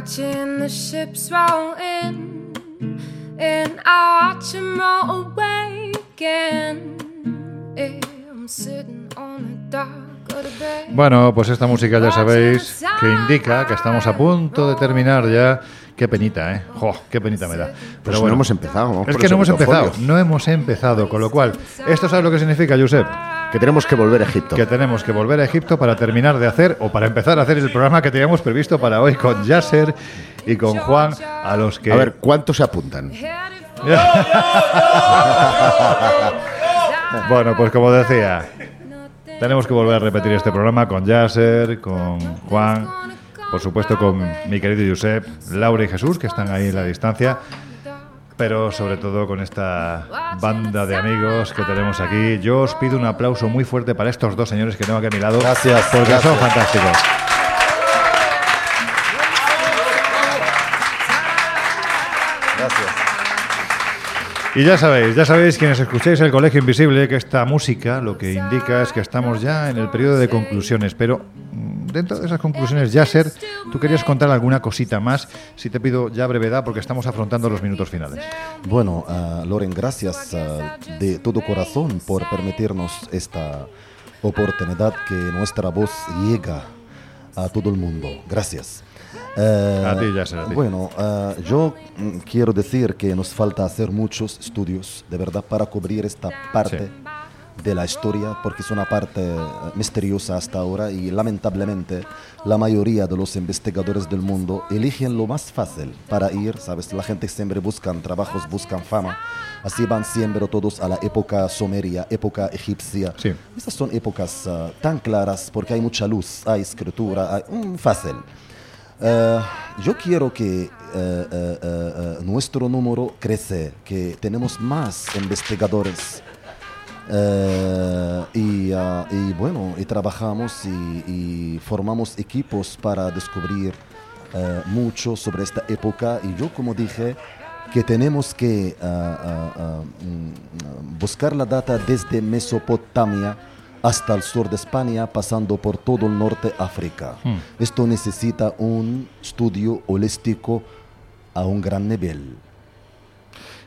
Watching the ships roll in and I watch 'em roll away again. I'm sitting on the dock of the bay. Bueno, pues esta música ya sabéis que indica que estamos a punto de terminar ya. Qué penita, ¿eh? Jo, qué penita me da. Pero Pues no bueno. hemos empezado. vamos Es que no hemos empezado, no hemos empezado, con lo cual, ¿esto sabes lo que significa, Josep? Que tenemos que volver a Egipto. Que tenemos que volver a Egipto para terminar de hacer o para empezar a hacer el programa que teníamos previsto para hoy con Yasser y con Juan, a los que... A ver, ¿cuántos se apuntan? Bueno, pues como decía, tenemos que volver a repetir este programa con Yasser, con Juan, por supuesto con mi querido Josep, Laura y Jesús, que están ahí en la distancia, pero sobre todo con esta banda de amigos que tenemos aquí. Yo os pido un aplauso muy fuerte para estos dos señores que tengo aquí a mi lado, Gracias, porque son gracias. fantásticos. Gracias. Y ya sabéis, ya sabéis quienes escucháis el Colegio Invisible que esta música lo que indica es que estamos ya en el periodo de conclusiones, pero dentro de esas conclusiones, Yasser, tú querías contar alguna cosita más, si te pido ya brevedad porque estamos afrontando los minutos finales. Bueno, ah, Loren, gracias ah, de todo corazón por permitirnos esta oportunidad que nuestra voz llega a todo el mundo. Gracias. Eh, A ti, Yasser, a ti. Bueno, ah, yo mm, quiero decir que nos falta hacer muchos estudios, de verdad, para cubrir esta parte de la historia, porque es una parte eh, misteriosa hasta ahora y lamentablemente la mayoría de los investigadores del mundo eligen lo más fácil para ir, ¿sabes? La gente siempre buscan trabajos, buscan fama, así van siempre todos a la época sumeria, época egipcia. Sí. Estas son épocas ah, tan claras porque hay mucha luz, hay escritura, hay, fácil. Eh, yo quiero que eh, eh, eh, eh, nuestro número crece, que tenemos más investigadores. Eh, y, ah, y bueno, y trabajamos y, y formamos equipos para descubrir eh, mucho sobre esta época. Y yo, como dije, que tenemos que ah, ah, mm, buscar la data desde Mesopotamia hasta el sur de España, pasando por todo el norte de África. Esto necesita un estudio holístico a un gran nivel.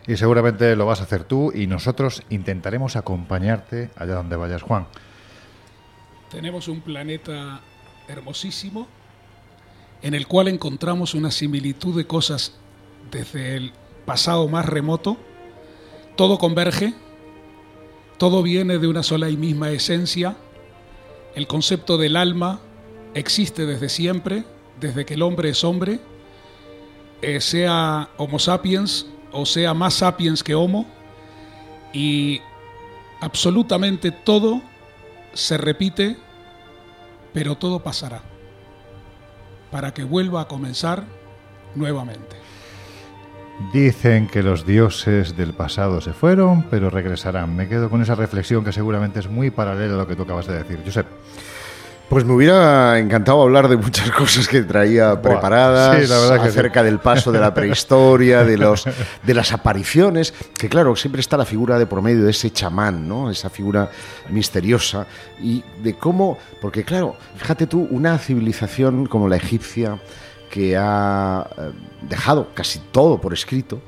Y seguramente lo vas a hacer tú y nosotros intentaremos acompañarte allá donde vayas, Juan. Tenemos un planeta hermosísimo en el cual encontramos una similitud de cosas desde el pasado más remoto. Todo converge, todo viene de una sola y misma esencia. El concepto del alma existe desde siempre, desde que el hombre es hombre, eh, sea Homo sapiens o sea más sapiens que Homo, y absolutamente todo se repite, pero todo pasará, para que vuelva a comenzar nuevamente. Dicen que los dioses del pasado se fueron, pero regresarán. Me quedo con esa reflexión que seguramente es muy paralela a lo que tú acabas de decir. Josep. Pues me hubiera encantado hablar de muchas cosas que traía preparadas sí, la verdad que sí. acerca del paso de la prehistoria, de los de las apariciones, que claro, siempre está la figura de por medio de ese chamán, ¿no? Esa figura misteriosa y de cómo, porque claro, fíjate tú, una civilización como la egipcia que ha eh, dejado casi todo por escrito,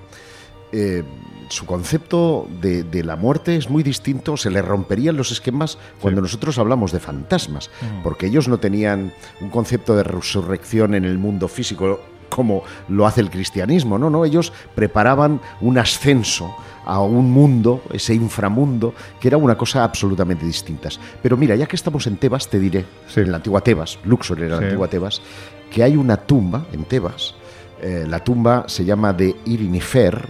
eh, su concepto de, de la muerte es muy distinto, se le romperían los esquemas cuando nosotros hablamos de fantasmas, porque ellos no tenían un concepto de resurrección en el mundo físico como lo hace el cristianismo, no, no, ellos preparaban un ascenso a un mundo, ese inframundo, que era una cosa absolutamente distinta. Pero mira, ya que estamos en Tebas, te diré, Sí. en la antigua Tebas, Luxor era Sí. la antigua Tebas, que hay una tumba en Tebas, eh, la tumba se llama de Irinifer,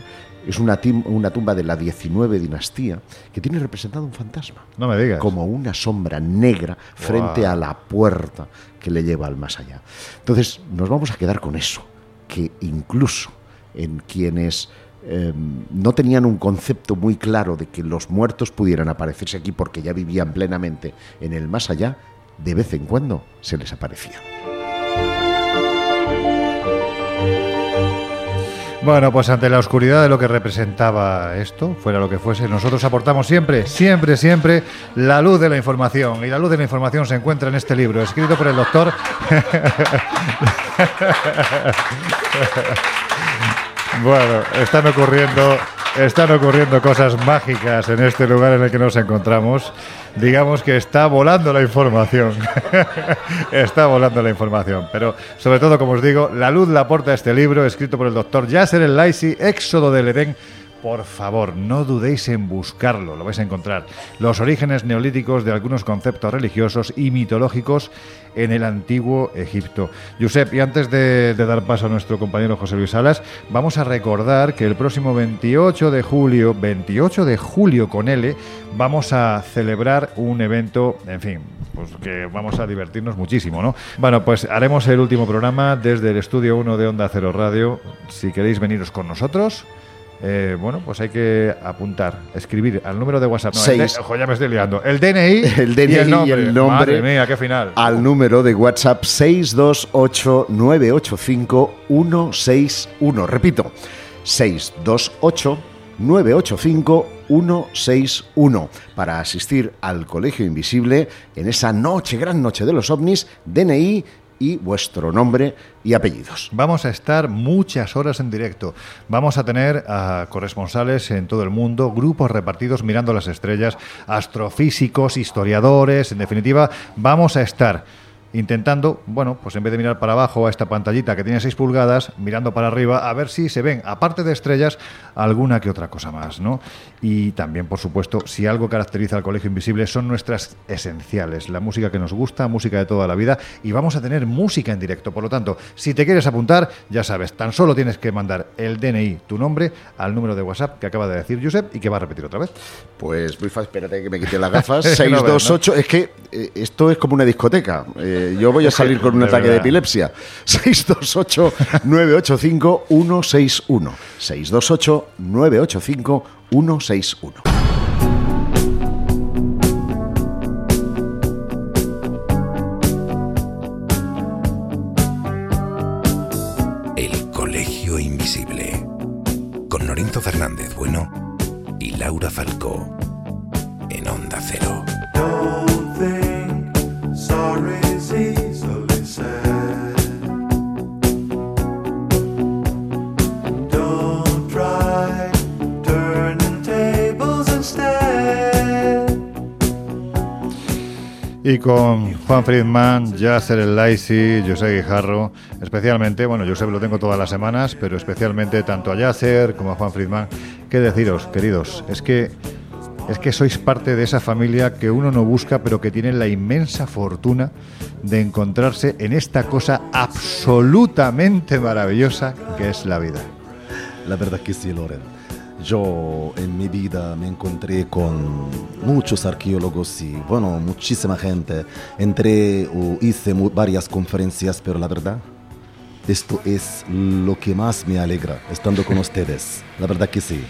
es una, una tumba de la 19 dinastía que tiene representado un fantasma, No me digas. como una sombra negra frente a la puerta que le lleva al más allá. Entonces, nos vamos a quedar con eso, que incluso en quienes eh, no tenían un concepto muy claro de que los muertos pudieran aparecerse aquí porque ya vivían plenamente en el más allá, de vez en cuando se les aparecía. Bueno, pues ante la oscuridad de lo que representaba esto, fuera lo que fuese, nosotros aportamos siempre, siempre, siempre la luz de la información. Y la luz de la información se encuentra en este libro, escrito por el doctor. Bueno, están ocurriendo, están ocurriendo cosas mágicas en este lugar en el que nos encontramos. Digamos que está volando la información. está volando la información. Pero sobre todo, como os digo, la luz la aporta este libro escrito por el doctor Yasser El Laisi, Éxodo del Edén. Por favor, no dudéis en buscarlo, lo vais a encontrar. Los orígenes neolíticos de algunos conceptos religiosos y mitológicos en el antiguo Egipto. Josep, y antes de, de dar paso a nuestro compañero José Luis Salas, vamos a recordar que el próximo 28 de julio, 28 de julio con L, vamos a celebrar un evento, en fin, pues que vamos a divertirnos muchísimo, ¿no? Bueno, pues haremos el último programa desde el estudio 1 de Onda Cero Radio. Si queréis veniros con nosotros, eh, bueno, pues hay que apuntar, escribir al número de WhatsApp. No, el Seis. de- ojo, ya me estoy liando. El DNI, El DNI y el nombre. y el nombre Madre mía, qué final. al número de WhatsApp 628-985-161. Repito, 628-985-161 para asistir al Colegio Invisible en esa noche, gran noche de los ovnis, DNI y vuestro nombre y apellidos. Vamos a estar muchas horas en directo. Vamos a tener a corresponsales en todo el mundo, grupos repartidos mirando las estrellas, astrofísicos, historiadores, en definitiva, vamos a estar intentando, bueno, pues en vez de mirar para abajo a esta pantallita que tiene 6 pulgadas, mirando para arriba a ver si se ven, aparte de estrellas, alguna que otra cosa más, ¿no? Y también, por supuesto, si algo caracteriza al Colegio Invisible son nuestras esenciales, la música que nos gusta, música de toda la vida, y vamos a tener música en directo. Por lo tanto, si te quieres apuntar, ya sabes, tan solo tienes que mandar el DNI, tu nombre, al número de WhatsApp que acaba de decir Josep y que va a repetir otra vez. Pues muy fácil, espérate que me quite las gafas. No 628, es que eh, esto es como una discoteca. Eh, yo voy a salir con un De ataque de verdad. epilepsia. 628-985-161. 628-985-161. El Colegio Invisible. Con Lorenzo Fernández Bueno y Laura Falcó. En Onda Cero. Don't Y con Juan Friedman, Yasser El Laisi, José Guijarro, especialmente, bueno, José lo tengo todas las semanas, pero especialmente tanto a Yasser como a Juan Friedman, qué deciros, queridos, es que es que sois parte de esa familia que uno no busca, pero que tiene la inmensa fortuna de encontrarse en esta cosa absolutamente maravillosa que es la vida. La verdad que sí, Loren. Yo en mi vida me encontré con muchos arqueólogos y, bueno, muchísima gente. Entré o hice varias conferencias, pero la verdad, esto es lo que más me alegra, estando con ustedes. La verdad que sí.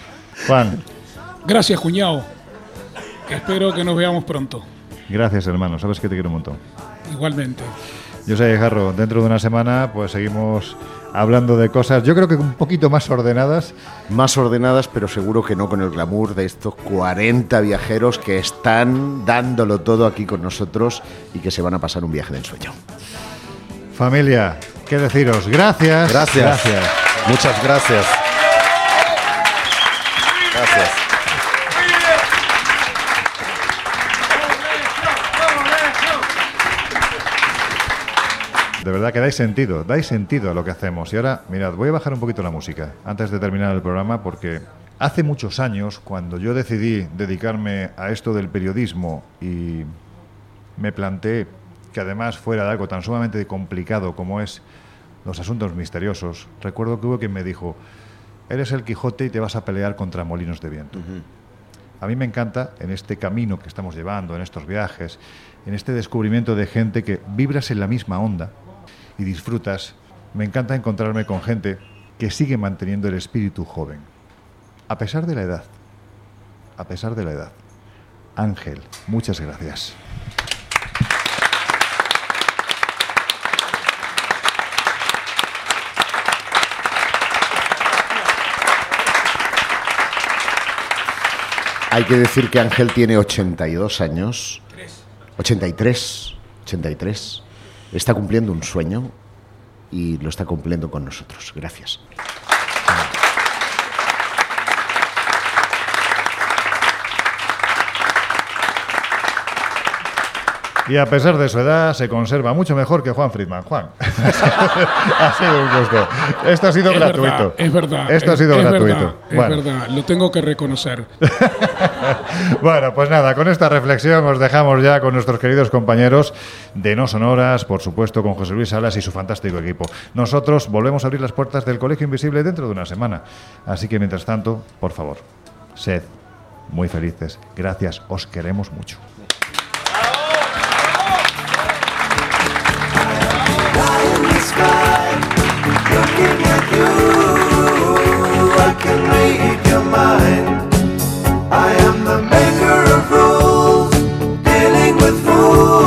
Juan, Gracias, cuñado. Espero que nos veamos pronto. gracias hermano, sabes que te quiero un montón. Igualmente. Yo soy Jarro. Dentro de una semana, pues seguimos hablando de cosas, yo creo que un poquito más ordenadas. Más ordenadas, pero seguro que no con el glamour de estos 40 viajeros que están dándolo todo aquí con nosotros y que se van a pasar un viaje de ensueño. Familia, ¿qué deciros? Gracias. Gracias. Gracias. Muchas gracias. Gracias. De verdad que dais sentido, dais sentido a lo que hacemos. Y ahora, mirad, voy a bajar un poquito la música antes de terminar el programa porque hace muchos años, cuando yo decidí dedicarme a esto del periodismo y me planteé que además fuera de algo tan sumamente complicado como es los asuntos misteriosos, recuerdo que hubo quien me dijo, eres el Quijote y te vas a pelear contra molinos de viento. A mí me encanta en este camino que estamos llevando, en estos viajes, en este descubrimiento de gente que vibras en la misma onda y disfrutas, me encanta encontrarme con gente que sigue manteniendo el espíritu joven, a pesar de la edad, a pesar de la edad. Ángel, muchas gracias. Hay que decir que Ángel tiene 82 años. 83. 83. Está cumpliendo un sueño y lo está cumpliendo con nosotros. Gracias. Y a pesar de su edad, se conserva mucho mejor que Juan Friedman. Juan, ha sido un gusto. Esto ha sido gratuito. Es verdad. Esto ha sido gratuito. Es verdad, lo tengo que reconocer. bueno, pues nada, con esta reflexión os dejamos ya con nuestros queridos compañeros de No Sonoras, por supuesto, con José Luis Salas y su fantástico equipo. Nosotros volvemos a abrir las puertas del Colegio Invisible dentro de una semana. Así que mientras tanto, por favor, sed muy felices. Gracias, os queremos mucho. looking at you, I can read your mind. I am the maker of rules, dealing with fools.